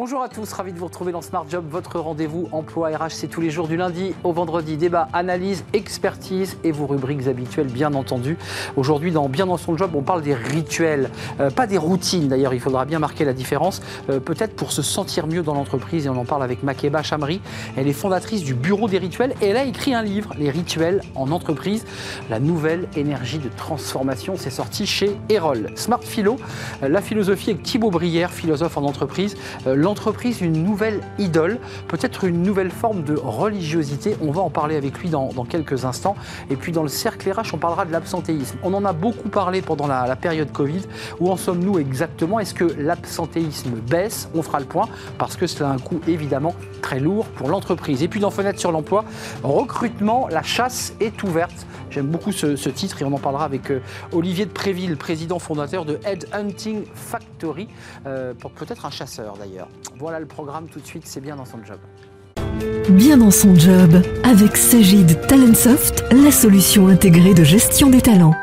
Bonjour à tous, ravi de vous retrouver dans Smart Job, votre rendez-vous emploi RH. C'est tous les jours du lundi au vendredi. Débat, analyse, expertise et vos rubriques habituelles, bien entendu. Aujourd'hui, dans Bien dans son job, on parle des rituels, euh, pas des routines d'ailleurs, il faudra bien marquer la différence, euh, peut-être pour se sentir mieux dans l'entreprise. Et on en parle avec Makeba Chamri. Elle est fondatrice du Bureau des rituels et elle a écrit un livre, Les rituels en entreprise, la nouvelle énergie de transformation. C'est sorti chez Erol. Smart Philo, euh, la philosophie avec Thibaut Brière, philosophe en entreprise l'entreprise une nouvelle idole, peut-être une nouvelle forme de religiosité. On va en parler avec lui dans, quelques instants. Et puis dans le cercle RH, on parlera de l'absentéisme. On en a beaucoup parlé pendant la, période Covid. Où en sommes-nous exactement? Est-ce que l'absentéisme baisse? On fera le point parce que c'est un coût évidemment très lourd pour l'entreprise. Et puis dans Fenêtre sur l'emploi, recrutement, la chasse est ouverte. J'aime beaucoup ce, titre et on en parlera avec euh, Olivier de Préville, président fondateur de Head Hunting Factory, euh, peut-être un chasseur d'ailleurs. Voilà le programme tout de suite, c'est bien dans son job. Bien dans son job, avec Sagid Talentsoft, la solution intégrée de gestion des talents.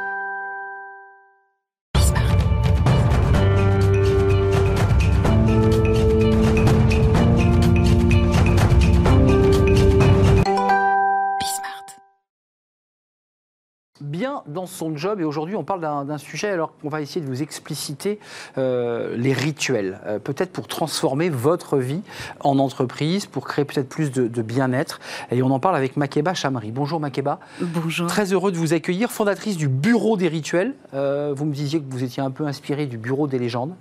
Dans son job. Et aujourd'hui, on parle d'un sujet, alors qu'on va essayer de vous expliciter euh, les rituels. Euh, peut-être pour transformer votre vie en entreprise, pour créer peut-être plus de, bien-être. Et on en parle avec Makeba Chamri. Bonjour Makeba. Bonjour. Très heureux de vous accueillir, fondatrice du Bureau des rituels. Euh, vous me disiez que vous étiez un peu inspirée du Bureau des légendes.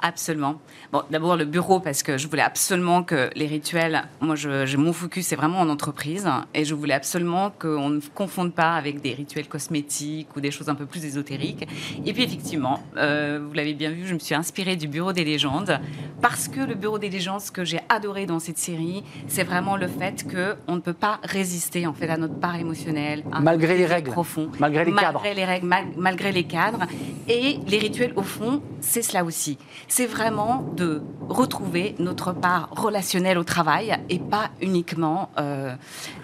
Absolument. Bon, d'abord le bureau, parce que je voulais absolument que les rituels, moi, je, mon focus, c'est vraiment en entreprise. Et je voulais absolument qu'on ne confonde pas avec des rituels cosmétiques ou des choses un peu plus ésotériques. Et puis effectivement, euh, vous l'avez bien vu, je me suis inspirée du Bureau des légendes parce que le Bureau des légendes, ce que j'ai adoré dans cette série, c'est vraiment le fait qu'on ne peut pas résister en fait à notre part émotionnelle, malgré les règles, profond, malgré les cadres, malgré les règles, malgré les cadres. Et les rituels, au fond, c'est cela aussi. C'est vraiment de retrouver notre part relationnelle au travail et pas uniquement euh,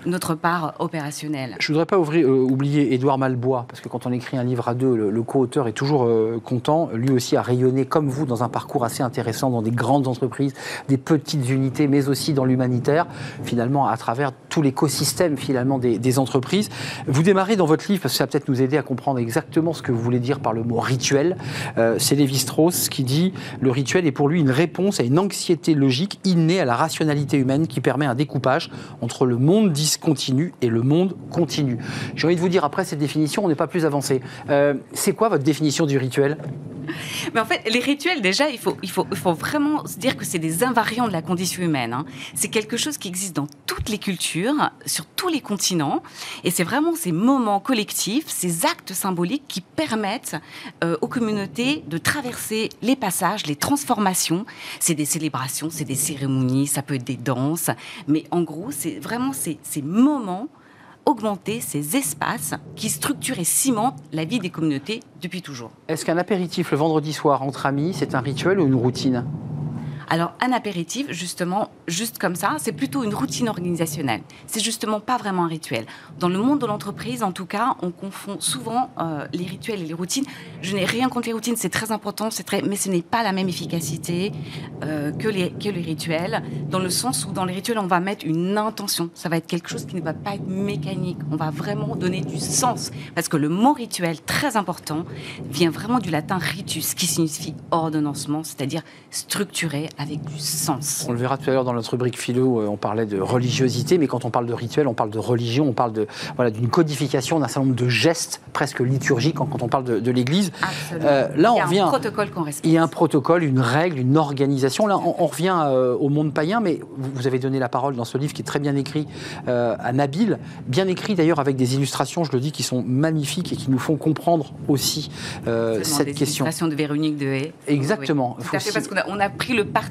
notre part opérationnelle. Je voudrais pas ouvrir, euh, oublier Édouard Malbois parce que quand on écrit un livre à deux, le, co-auteur est toujours euh, content. Lui aussi a rayonné comme vous dans un parcours assez intéressant dans des grandes entreprises, des petites unités, mais aussi dans l'humanitaire, finalement à travers tout l'écosystème finalement des, entreprises. Vous démarrez dans votre livre, parce que ça va peut-être nous aider à comprendre exactement ce que vous voulez dire par le mot rituel. Euh, c'est Lévi-Strauss qui dit le rituel est pour lui une réponse à une anxiété logique innée à la rationalité humaine qui permet un découpage entre le monde discontinu et le monde continu. J'ai envie de vous dire après cette définition, on est pas plus avancé. Euh, c'est quoi votre définition du rituel? Mais en fait, les rituels, déjà, il faut, il faut, il faut vraiment se dire que c'est des invariants de la condition humaine. Hein. C'est quelque chose qui existe dans toutes les cultures, sur tous les continents. Et c'est vraiment ces moments collectifs, ces actes symboliques qui permettent euh, aux communautés de traverser les passages, les transformations. C'est des célébrations, c'est des cérémonies, ça peut être des danses. Mais en gros, c'est vraiment ces, ces moments augmenter ces espaces qui structurent et cimentent la vie des communautés depuis toujours. Est-ce qu'un apéritif le vendredi soir entre amis, c'est un rituel ou une routine? Alors, un apéritif, justement, juste comme ça, c'est plutôt une routine organisationnelle. C'est justement pas vraiment un rituel. Dans le monde de l'entreprise, en tout cas, on confond souvent euh, les rituels et les routines. Je n'ai rien contre les routines, c'est très important, c'est très, mais ce n'est pas la même efficacité euh, que, les, que les rituels, dans le sens où dans les rituels, on va mettre une intention. Ça va être quelque chose qui ne va pas être mécanique. On va vraiment donner du sens. Parce que le mot rituel, très important, vient vraiment du latin ritus, qui signifie ordonnancement, c'est-à-dire structuré, avec du sens. On le verra tout à l'heure dans notre rubrique philo, euh, on parlait de religiosité, mais quand on parle de rituel, on parle de religion, on parle de voilà d'une codification d'un certain nombre de gestes presque liturgiques quand, on parle de, l'Église. Euh, là, on il y a un protocole qu'on respecte. Il y a un protocole, une règle, une organisation. Là, on, revient euh, au monde païen, mais vous avez donné la parole dans ce livre qui est très bien écrit à Nabil, bien écrit d'ailleurs avec des illustrations, je le dis, qui sont magnifiques et qui nous font comprendre aussi cette des question. Illustrations de Véronique Dehé. Exactement. tout à fait, parce qu'on a, on a pris le parti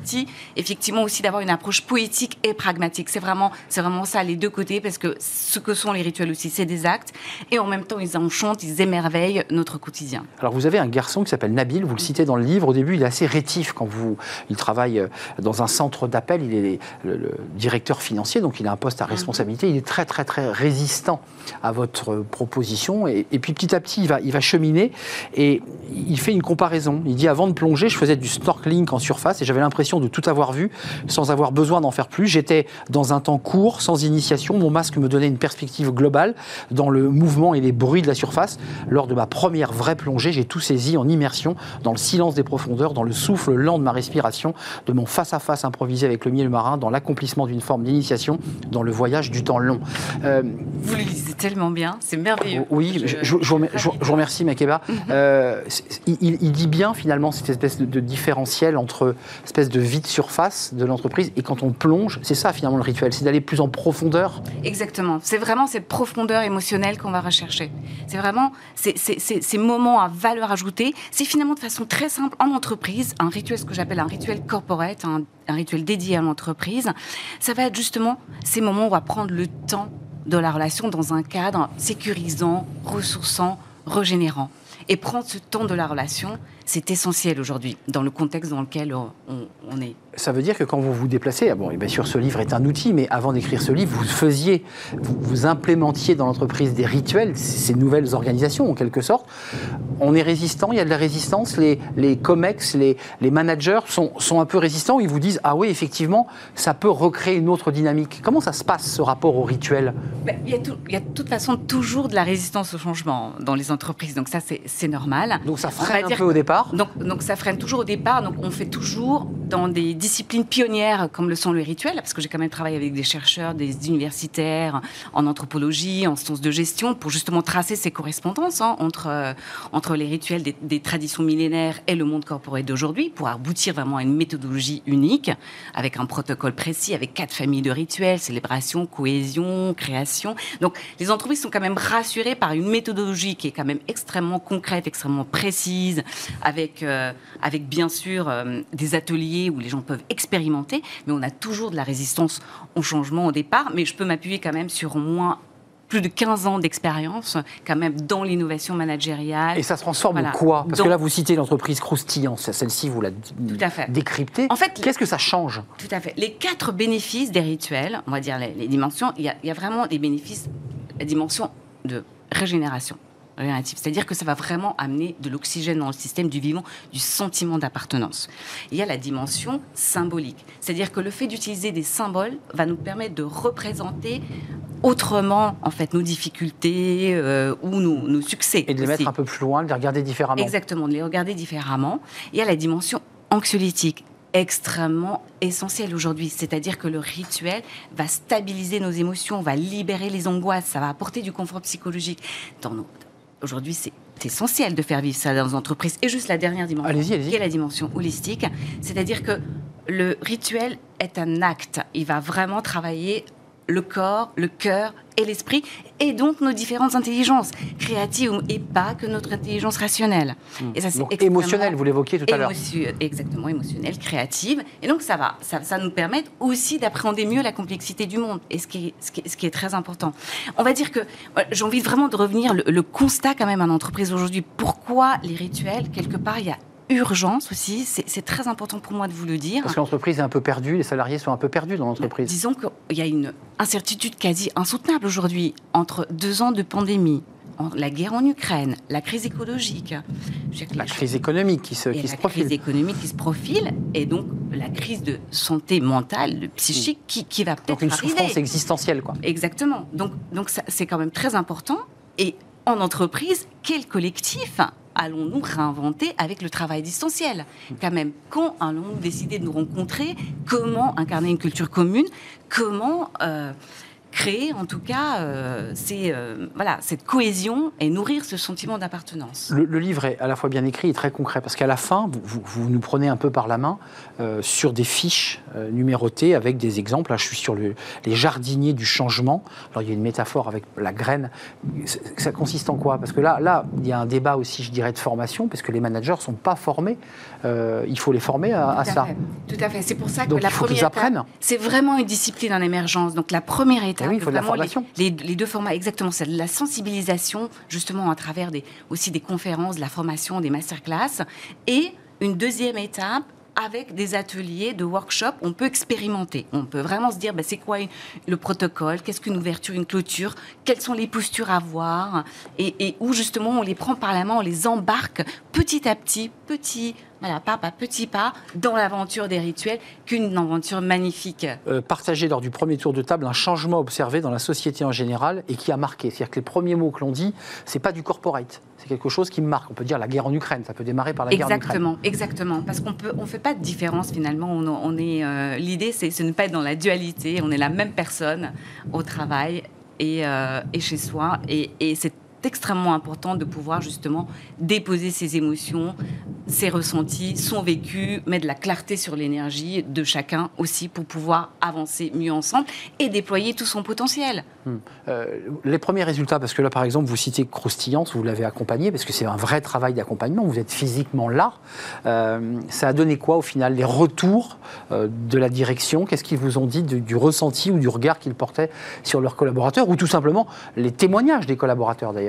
effectivement, aussi d'avoir une approche poétique et pragmatique. C'est vraiment, c'est vraiment ça, les deux côtés, parce que ce que sont les rituels aussi, c'est des actes, et en même temps, ils enchantent, ils émerveillent notre quotidien. Alors, vous avez un garçon qui s'appelle Nabil, vous le citez dans le livre. Au début, il est assez rétif quand vous. Il travaille euh, dans un centre d'appel, il est le, directeur financier, donc il a un poste à mhm. responsabilité. Il est très, très, très résistant à votre proposition, et, et puis petit à petit, il va, il va cheminer, et il fait une comparaison. Il dit avant de plonger, je faisais du snorkeling en surface, et j'avais l'impression l'impression de tout avoir vu sans avoir besoin d'en faire plus. J'étais dans un temps court, sans initiation. Mon masque me donnait une perspective globale dans le mouvement et les bruits de la surface. Lors de ma première vraie plongée, j'ai tout saisi en immersion dans le silence des profondeurs, dans le souffle lent de ma respiration, de mon face-à-face improvisé avec le miel marin, dans l'accomplissement d'une forme d'initiation, dans le voyage du temps long. Euh, vous le lisez tellement bien, c'est merveilleux. Oui, je, vous remercie, Makeba. Mhm. Euh, il, dit bien finalement cette espèce de, différentiel entre espèce de vide surface de l'entreprise et quand on plonge, c'est ça finalement le rituel, c'est d'aller plus en profondeur. Exactement, c'est vraiment cette profondeur émotionnelle qu'on va rechercher. C'est vraiment ces moments à valeur ajoutée. C'est finalement de façon très simple en entreprise un rituel, ce que j'appelle un rituel corporate, un, un rituel dédié à l'entreprise. Ça va être justement ces moments où on va prendre le temps de la relation dans un cadre sécurisant, ressourçant, régénérant. Et prendre ce temps de la relation, c'est essentiel aujourd'hui, dans le contexte dans lequel on, est. Ça veut dire que quand vous vous déplacez, ah bon, et bien sûr ce livre est un outil, mais avant d'écrire ce livre, vous faisiez, vous, implémentiez dans l'entreprise des rituels, ces nouvelles organisations en quelque sorte. On est résistant, il y a de la résistance, les, les COMEX, les, les managers sont, sont un peu résistants, ils vous disent, ah oui, effectivement, ça peut recréer une autre dynamique. Comment ça se passe ce rapport au rituel? Il, y a il, y a de toute façon toujours de la résistance au changement dans les entreprises, donc ça c'est normal. Donc ça freine un peu au départ donc, ça freine toujours au départ. Donc on fait toujours dans des disciplines pionnières comme le sont les rituels, parce que j'ai quand même travaillé avec des chercheurs, des universitaires en anthropologie, en sciences de gestion, pour justement tracer ces correspondances hein, entre, euh, entre les rituels des, traditions millénaires et le monde corporel d'aujourd'hui, pour aboutir vraiment à une méthodologie unique, avec un protocole précis, avec quatre familles de rituels, célébration, cohésion, création. Donc les entreprises sont quand même rassurées par une méthodologie qui est quand même extrêmement concrète, extrêmement précise, avec, euh, avec bien sûr euh, des ateliers où les gens peuvent expérimenter, mais on a toujours de la résistance au changement au départ. Mais je peux m'appuyer quand même sur au moins plus de 15 ans d'expérience quand même dans l'innovation managériale. Et ça se transforme en quoi? Parce que là, vous citez l'entreprise croustillante, celle-ci, vous la décryptez. En fait, qu'est-ce que ça change? Tout à fait. Les quatre bénéfices des rituels, on va dire les, dimensions, il y, a, il y, a, vraiment des bénéfices, la dimension de régénération. C'est-à-dire que ça va vraiment amener de l'oxygène dans le système du vivant, du sentiment d'appartenance. Il y a la dimension symbolique. C'est-à-dire que le fait d'utiliser des symboles va nous permettre de représenter autrement en fait nos difficultés euh, ou nos, succès. Et de les mettre un peu plus loin, de les regarder différemment. Exactement, de les regarder différemment. Il y a la dimension anxiolytique extrêmement essentielle aujourd'hui. C'est-à-dire que le rituel va stabiliser nos émotions, va libérer les angoisses, ça va apporter du confort psychologique dans nos, aujourd'hui, c'est essentiel de faire vivre ça dans les entreprises. Et juste la dernière dimension, qui est la dimension holistique, c'est-à-dire que le rituel est un acte. Il va vraiment travailler le corps, le cœur et l'esprit, et donc nos différentes intelligences, créatives et pas que notre intelligence rationnelle. Hmm. Et ça, donc, émotionnelle, vous l'évoquiez tout à l'heure. Exactement, émotionnelle, créative. Et donc ça va, ça, ça nous permet aussi d'appréhender mieux la complexité du monde, et ce qui, est, ce, qui est, ce qui est très important. On va dire que j'ai envie vraiment de revenir, le, le constat quand même en entreprise aujourd'hui, pourquoi les rituels, quelque part, il y a urgence aussi. C'est très important pour moi de vous le dire. Parce que l'entreprise est un peu perdue, les salariés sont un peu perdus dans l'entreprise. Disons qu'il y a une incertitude quasi insoutenable aujourd'hui entre deux ans de pandémie, la guerre en Ukraine, la crise écologique, la crise économique qui se, qui se profile. La crise économique qui se profile, et donc la crise de santé mentale, de psychique qui, qui va peut-être. Donc une souffrance existentielle, quoi. Exactement. Donc, donc c'est quand même très important. Et en entreprise, quel collectif allons-nous réinventer avec le travail distanciel? Quand même, quand allons-nous décider de nous rencontrer? Comment incarner une culture commune? Comment euh, créer en tout cas euh, euh, voilà, cette cohésion et nourrir ce sentiment d'appartenance. Le, livre est à la fois bien écrit et très concret parce qu'à la fin, vous, nous prenez un peu par la main euh, sur des fiches numérotées avec des exemples. Là, je suis sur les jardiniers du changement. Alors il y a une métaphore avec la graine. Ça consiste en quoi? Parce que là, là, il y a un débat aussi, je dirais, de formation parce que les managers ne sont pas formés. il faut les former à, ça. Tout à fait. C'est pour ça que la il faut première c'est vraiment une discipline en émergence. Donc la première étape oui, il faut de la formation. Les, deux formats, exactement, c'est la sensibilisation, justement, à travers des, aussi des conférences, de la formation, des masterclass. Et une deuxième étape, avec des ateliers de workshop, on peut expérimenter. On peut vraiment se dire, bah, c'est quoi le protocole, qu'est-ce qu'une ouverture, une clôture, quelles sont les postures à avoir, et, et, où justement on les prend par la main, on les embarque petit à petit, petit Voilà, pas à petit pas dans l'aventure des rituels qu'une aventure magnifique. Euh, partagé lors du premier tour de table un changement observé dans la société en général et qui a marqué. C'est-à-dire que les premiers mots que l'on dit, c'est pas du corporate. C'est quelque chose qui marque. On peut dire la guerre en Ukraine. Ça peut démarrer par la guerre en Ukraine. Exactement, exactement. Parce qu'on peut, on fait pas de différence finalement. On, on est, euh, l'idée, c'est de ne pas être dans la dualité. On est la même personne au travail et, euh, et chez soi. Et, et c'est extrêmement important de pouvoir justement déposer ses émotions, ses ressentis, son vécu, mettre de la clarté sur l'énergie de chacun aussi pour pouvoir avancer mieux ensemble et déployer tout son potentiel. Hmm. Euh, les premiers résultats, parce que là par exemple vous citez Croustillante, vous l'avez accompagné, parce que c'est un vrai travail d'accompagnement, vous êtes physiquement là. Euh, ça a donné quoi au final Les retours euh, de la direction? Qu'est-ce qu'ils vous ont dit du, du ressenti ou du regard qu'ils portaient sur leurs collaborateurs ou tout simplement les témoignages des collaborateurs d'ailleurs?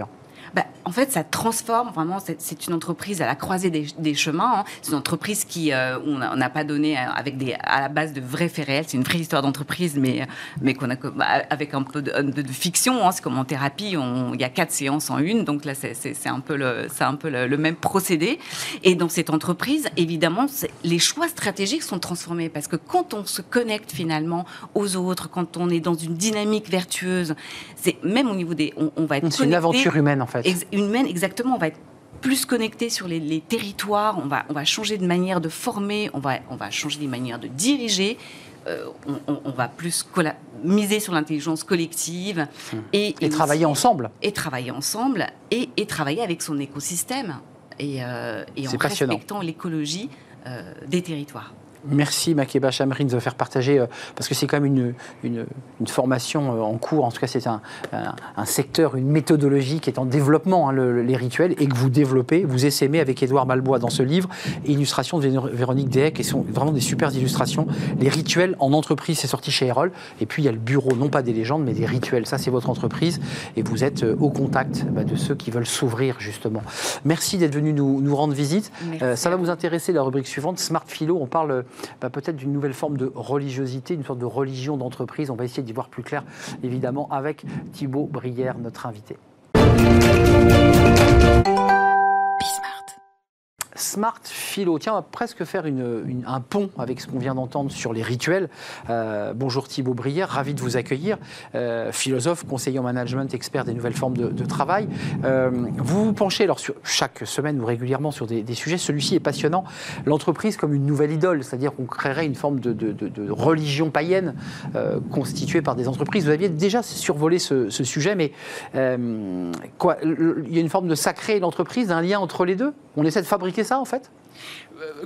Bah, en fait, ça transforme vraiment. C'est une entreprise à la croisée des, chemins. Hein. C'est une entreprise qui, euh, on n'a pas donné euh, avec des, à la base de vrais faits réels. C'est une vraie histoire d'entreprise, mais, mais qu'on a bah, avec un peu de, fiction. Hein. C'est comme en thérapie, il y a quatre séances en une. Donc là, c'est un peu, le, un peu le, même procédé. Et dans cette entreprise, évidemment, les choix stratégiques sont transformés parce que quand on se connecte finalement aux autres, quand on est dans une dynamique vertueuse, c'est même au niveau des, on, on va être. C'est une aventure humaine en fait. Une humaine, exactement. On va être plus connecté sur les, territoires, on va, on va changer de manière de former, on va, on va changer de manière de diriger, euh, on, va plus miser sur l'intelligence collective mmh. et, et, travailler ensemble. Et travailler ensemble et, et, travailler avec son écosystème et, euh, et en respectant l'écologie euh, des territoires. Merci Makeba Chamrine de faire partager, euh, parce que c'est quand même une, une, formation euh, en cours, en tout cas c'est un, un, secteur, une méthodologie qui est en développement, hein, les rituels, et que vous développez, vous essaimez avec Édouard Malbois dans ce livre, illustration de Véronique Dehec, qui sont vraiment des super illustrations. Les rituels en entreprise, c'est sorti chez Erol, et puis il y a le bureau, non pas des légendes, mais des rituels, ça c'est votre entreprise, et vous êtes euh, au contact bah, de ceux qui veulent s'ouvrir justement. Merci d'être venu nous, nous, rendre visite. ça va vous intéresser la rubrique suivante, Smart Philo, on parle bah, peut-être d'une nouvelle forme de religiosité, une sorte de religion d'entreprise. On va essayer d'y voir plus clair, évidemment, avec Thibaut Brière, notre invité. Smart Philo. Tiens, on va presque faire un pont avec ce qu'on vient d'entendre sur les rituels. Euh, bonjour Thibaut Brière, ravi de vous accueillir. Euh, philosophe, conseiller en management, expert des nouvelles formes de, travail. Euh, vous vous penchez alors chaque semaine ou régulièrement sur des, sujets. Celui-ci est passionnant. L'entreprise comme une nouvelle idole, c'est-à-dire qu'on créerait une forme de, religion païenne constituée par des entreprises. Vous aviez déjà survolé ce, sujet, mais il y a une forme de sacré l'entreprise, un lien entre les deux? On essaie de fabriquer ça en fait?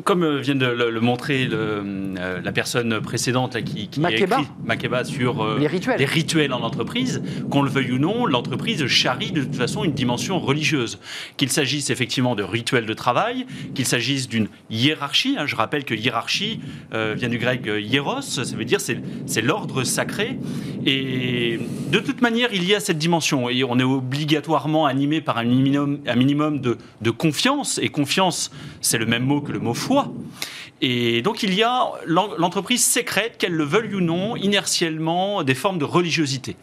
Comme euh, vient de le, montrer euh, la personne précédente là, qui, qui a écrit Makeba sur les, rituels. les rituels en entreprise, qu'on le veuille ou non, l'entreprise charrie de toute façon une dimension religieuse. Qu'il s'agisse effectivement de rituels de travail, qu'il s'agisse d'une hiérarchie. Hein, je rappelle que hiérarchie vient du grec hieros, ça veut dire c'est l'ordre sacré. Et de toute manière, il y a cette dimension. Et on est obligatoirement animé par un minimum, un minimum de, de confiance. Et confiance, c'est le même mot que le mot foi. Et donc il y a l'entreprise sécrète, qu'elle le veuille ou non, inertiellement, des formes de religiosité.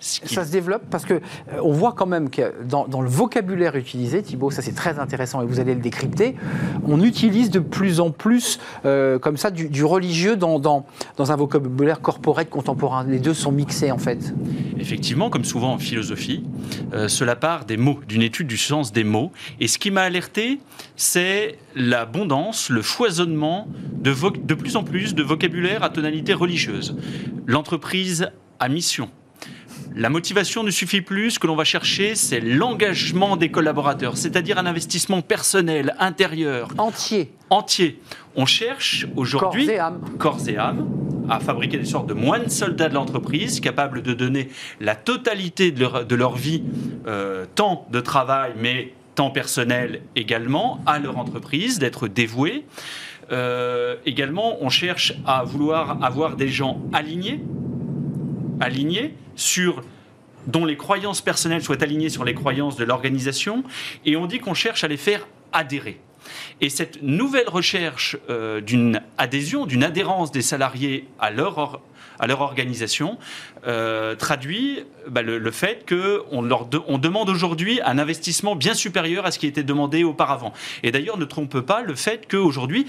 Ça se développe parce que euh, on voit quand même que dans, le vocabulaire utilisé, Thibault, ça c'est très intéressant et vous allez le décrypter, on utilise de plus en plus euh, comme ça du, religieux dans, dans, un vocabulaire corporel contemporain. Les deux sont mixés en fait. Effectivement, comme souvent en philosophie, euh, cela part des mots, d'une étude du sens des mots. Et ce qui m'a alerté, c'est l'abondance, le foisonnement de, de plus en plus de vocabulaire à tonalité religieuse. L'entreprise à mission la motivation ne suffit plus. Ce que l'on va chercher, c'est l'engagement des collaborateurs, c'est-à-dire un investissement personnel, intérieur. Entier. Entier. On cherche aujourd'hui. Corps et âme. Corps et âme à fabriquer des sortes de moines soldats de l'entreprise, capables de donner la totalité de leur, vie, euh, tant de travail, mais temps personnel également, à leur entreprise, d'être dévoués. Euh, également, on cherche à vouloir avoir des gens alignés, alignés sur dont les croyances personnelles soient alignées sur les croyances de l'organisation, et on dit qu'on cherche à les faire adhérer. Et cette nouvelle recherche euh, d'une adhésion, d'une adhérence des salariés à leur, à leur organisation euh, traduit bah, le, fait qu'on demande aujourd'hui un investissement bien supérieur à ce qui était demandé auparavant. Et d'ailleurs, ne trompe pas le fait qu'aujourd'hui,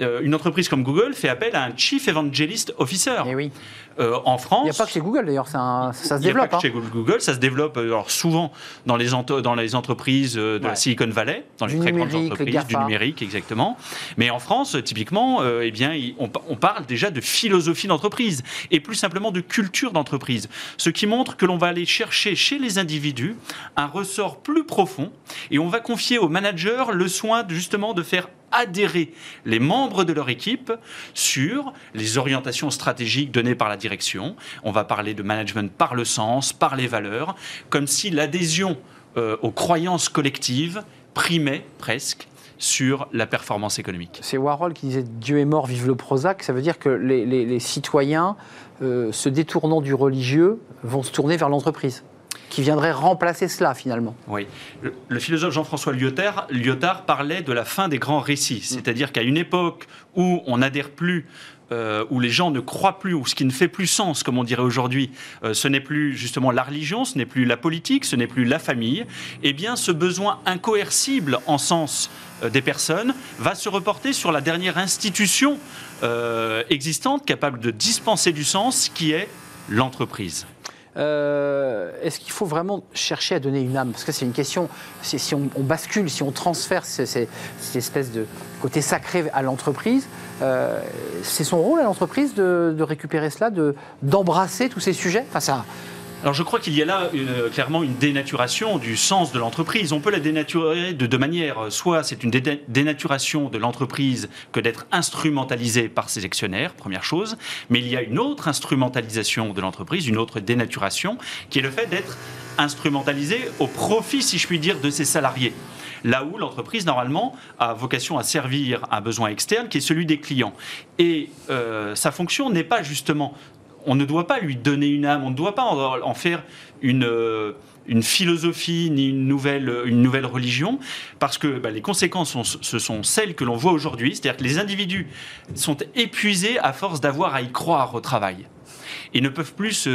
euh, une entreprise comme Google fait appel à un Chief Evangelist Officer. Et eh oui. Euh, en France. Il n'y a pas que chez Google d'ailleurs, ça se développe. Il n'y a pas que chez Google, ça se développe alors, souvent dans les, dans les entreprises de la Silicon Valley, dans les très grandes entreprises du numérique, exactement. Mais en France, typiquement, euh, eh bien, on, on, parle déjà de philosophie d'entreprise et plus simplement de culture d'entreprise. Ce qui montre que l'on va aller chercher chez les individus un ressort plus profond et on va confier aux managers le soin de, justement de faire adhérer les membres de leur équipe sur les orientations stratégiques données par la direction. On va parler de management par le sens, par les valeurs, comme si l'adhésion euh, aux croyances collectives primait presque sur la performance économique. C'est Warhol qui disait Dieu est mort, vive le Prozac. Ça veut dire que les, citoyens, euh, se détournant du religieux, vont se tourner vers l'entreprise qui viendrait remplacer cela finalement. Oui. Le, philosophe Jean-François Lyotard, Lyotard parlait de la fin des grands récits, mm. c'est-à-dire qu'à une époque où on n'adhère plus euh, où les gens ne croient plus, ou ce qui ne fait plus sens, comme on dirait aujourd'hui, euh, ce n'est plus justement la religion, ce n'est plus la politique, ce n'est plus la famille, eh bien ce besoin incoercible en sens euh, des personnes va se reporter sur la dernière institution existante capable de dispenser du sens, qui est l'entreprise. Euh, est-ce qu'il faut vraiment chercher à donner une âme? Parce que c'est une question, si on, bascule, si on transfère cette espèce de côté sacré à l'entreprise, euh, c'est son rôle à l'entreprise de, récupérer cela, d'embrasser tous ces sujets? Enfin, ça, alors je crois qu'il y a là clairement une dénaturation du sens de l'entreprise. On peut la dénaturer de deux manières. Soit c'est une dénaturation de l'entreprise que d'être instrumentalisée par ses actionnaires, première chose. Mais il y a une autre instrumentalisation de l'entreprise, une autre dénaturation, qui est le fait d'être instrumentalisée au profit, si je puis dire, de ses salariés là où l'entreprise, normalement, a vocation à servir un besoin externe qui est celui des clients. Et euh, sa fonction n'est pas justement on ne doit pas lui donner une âme, on ne doit pas en, faire une, euh, une philosophie ni une nouvelle, nouvelle religion, parce que bah, les conséquences, ce sont celles que l'on voit aujourd'hui, c'est-à-dire que les individus sont épuisés à force d'avoir à y croire au travail et ne peuvent plus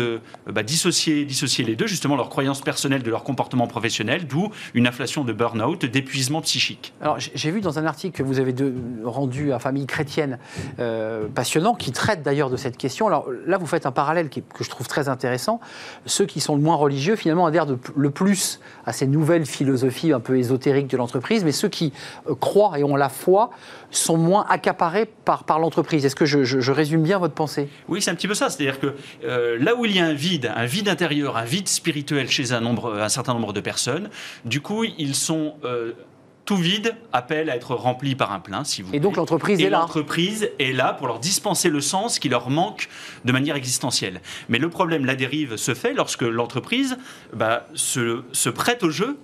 bah, dissocier, dissocier les deux, justement leurs croyances personnelles de leur comportement professionnel, d'où une inflation de burn-out, d'épuisement psychique. Alors j'ai vu dans un article que vous avez rendu à Famille chrétienne euh, passionnant, qui traite d'ailleurs de cette question. Alors là, vous faites un parallèle que je trouve très intéressant. Ceux qui sont le moins religieux, finalement, adhèrent le plus à ces nouvelles philosophies un peu ésotériques de l'entreprise, mais ceux qui euh, croient et ont la foi sont moins accaparés par, par l'entreprise. Est-ce que je, résume bien votre pensée? Oui, c'est un petit peu ça. C'est-à-dire que euh, là où il y a un vide, un vide intérieur, un vide spirituel chez un, nombre, un certain nombre de personnes, du coup, ils sont... Euh, tout vide appelle à être rempli par un plein, si vous Et donc l'entreprise est là. L'entreprise est là pour leur dispenser le sens qui leur manque de manière existentielle. Mais le problème, la dérive se fait lorsque l'entreprise bah, se, se prête au jeu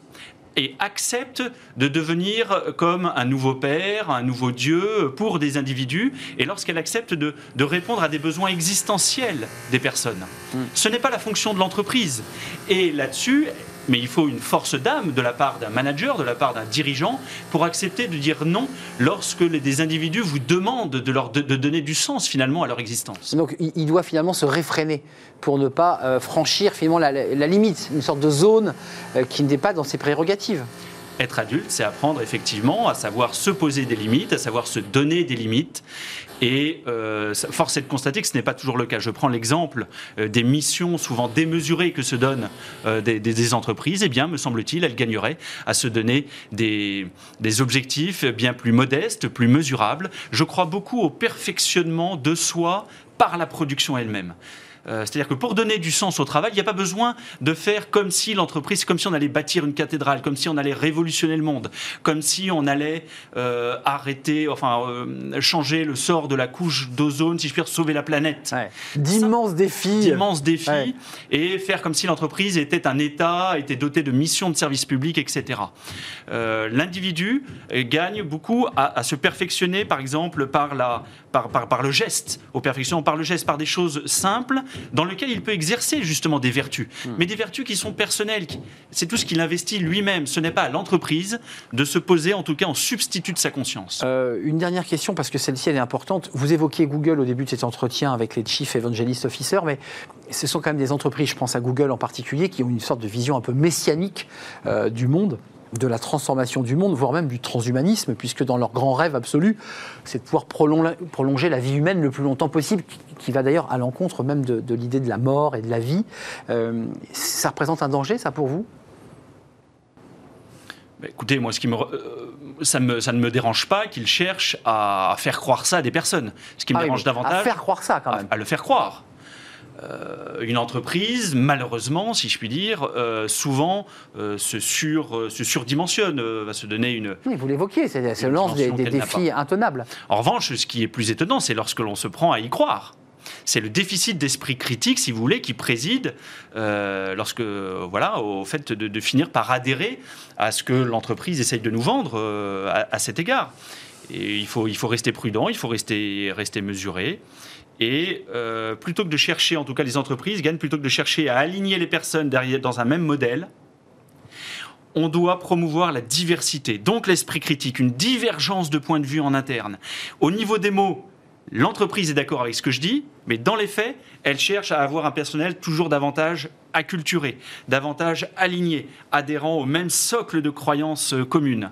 et accepte de devenir comme un nouveau père, un nouveau Dieu pour des individus, et lorsqu'elle accepte de, répondre à des besoins existentiels des personnes. Hmm. Ce n'est pas la fonction de l'entreprise. Et là-dessus, mais il faut une force d'âme de la part d'un manager, de la part d'un dirigeant, pour accepter de dire non lorsque des individus vous demandent de, leur, de, donner du sens finalement à leur existence. Donc il doit finalement se réfréner pour ne pas euh, franchir finalement la, limite, une sorte de zone euh, qui n'est pas dans ses prérogatives. Être adulte, c'est apprendre effectivement à savoir se poser des limites, à savoir se donner des limites. Et euh, force est de constater que ce n'est pas toujours le cas. Je prends l'exemple euh, des missions souvent démesurées que se donnent euh, des, entreprises. Eh bien, me semble-t-il, elles gagneraient à se donner des, des objectifs bien plus modestes, plus mesurables. Je crois beaucoup au perfectionnement de soi par la production elle-même. Euh, c'est-à-dire que pour donner du sens au travail, il n'y a pas besoin de faire comme si l'entreprise, comme si on allait bâtir une cathédrale, comme si on allait révolutionner le monde, comme si on allait euh, arrêter, enfin euh, changer le sort de la couche d'ozone, si je puis dire, sauver la planète. D'immenses défis. D'immenses défis, et faire comme si l'entreprise était un État, était doté de missions de service public, etc. L'individu gagne beaucoup à, se perfectionner, par exemple, par, la, par, par, par le geste, au perfectionnement par le geste, par des choses simples dans lequel il peut exercer justement des vertus, hmm. mais des vertus qui sont personnelles. C'est tout ce qu'il investit lui-même. Ce n'est pas à l'entreprise de se poser, en tout cas, en substitut de sa conscience. Euh, une dernière question, parce que celle-ci, elle est importante. Vous évoquiez Google au début de cet entretien avec les Chief Evangelist Officers, mais ce sont quand même des entreprises, je pense à Google en particulier, qui ont une sorte de vision un peu messianique euh, du monde de la transformation du monde, voire même du transhumanisme, puisque dans leur grand rêve absolu, c'est de pouvoir prolonger la vie humaine le plus longtemps possible, qui va d'ailleurs à l'encontre même de, l'idée de la mort et de la vie. Euh, ça représente un danger, ça, pour vous? Écoutez, moi, ce qui me, euh, ça, ne me dérange pas qu'ils cherchent à faire croire ça à des personnes. Ce qui me ah dérange davantage. À faire croire ça, quand même. à le faire croire. Euh, une entreprise, malheureusement, si je puis dire, euh, souvent euh, se, sur, se surdimensionne, va se donner une. Oui, vous l'évoquiez, c'est lance des, défis intenables. En revanche, ce qui est plus étonnant, c'est lorsque l'on se prend à y croire. C'est le déficit d'esprit critique, si vous voulez, qui préside lorsque, voilà, au fait de, finir par adhérer à ce que l'entreprise essaye de nous vendre à, cet égard. Et il faut, il faut rester prudent, il faut rester, rester mesuré. Et euh, plutôt que de chercher, en tout cas les entreprises gagnent, plutôt que de chercher à aligner les personnes derrière, dans un même modèle, on doit promouvoir la diversité, donc l'esprit critique, une divergence de points de vue en interne. Au niveau des mots, l'entreprise est d'accord avec ce que je dis, mais dans les faits, elle cherche à avoir un personnel toujours davantage acculturé, davantage aligné, adhérent au même socle de croyances communes.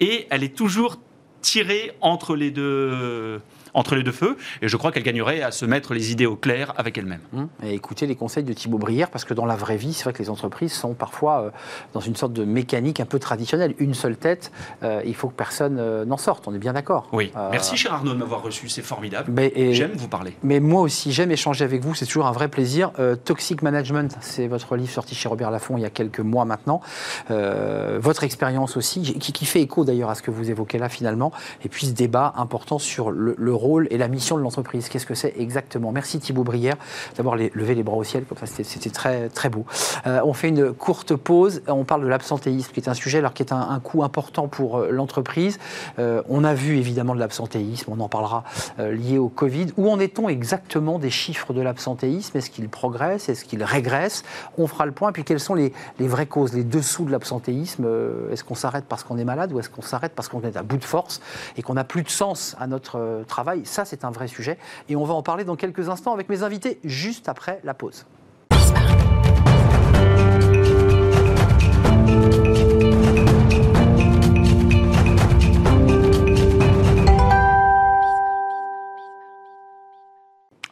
Et elle est toujours tirée entre les deux entre les deux feux. Et je crois qu'elle gagnerait à se mettre les idées au clair avec elle-même. Hum, et écoutez les conseils de Thibaut Brière, parce que dans la vraie vie, c'est vrai que les entreprises sont parfois euh, dans une sorte de mécanique un peu traditionnelle. Une seule tête, euh, il faut que personne euh, n'en sorte. On est bien d'accord. Oui. Merci, cher Arnaud, de m'avoir reçu. C'est formidable. J'aime vous parler. Mais moi aussi, j'aime échanger avec vous. C'est toujours un vrai plaisir. Toxic Management, c'est votre livre sorti chez Robert Laffont il y a quelques mois maintenant. votre expérience aussi, qui, fait écho d'ailleurs à ce que vous évoquez là finalement. Et puis ce débat important sur le, le rôle et la mission de l'entreprise. Qu'est-ce que c'est exactement? Merci Thibaut Brière d'avoir levé les bras au ciel, comme ça c'était très, très beau. Euh, on fait une courte pause, on parle de l'absentéisme, qui est un sujet alors, qui est un, coût important pour euh, l'entreprise. Euh, on a vu évidemment de l'absentéisme, on en parlera lié au Covid. Où en est-on exactement des chiffres de l'absentéisme? Est-ce qu'il progresse Est-ce qu'il régresse On fera le point. Et puis quelles sont les, les vraies causes, les dessous de l'absentéisme? Est-ce qu'on s'arrête parce qu'on est malade ou est-ce qu'on s'arrête parce qu'on est à bout de force et qu'on n'a plus de sens à notre travail? Ça, c'est un vrai sujet. Et on va en parler dans quelques instants avec mes invités juste après la pause.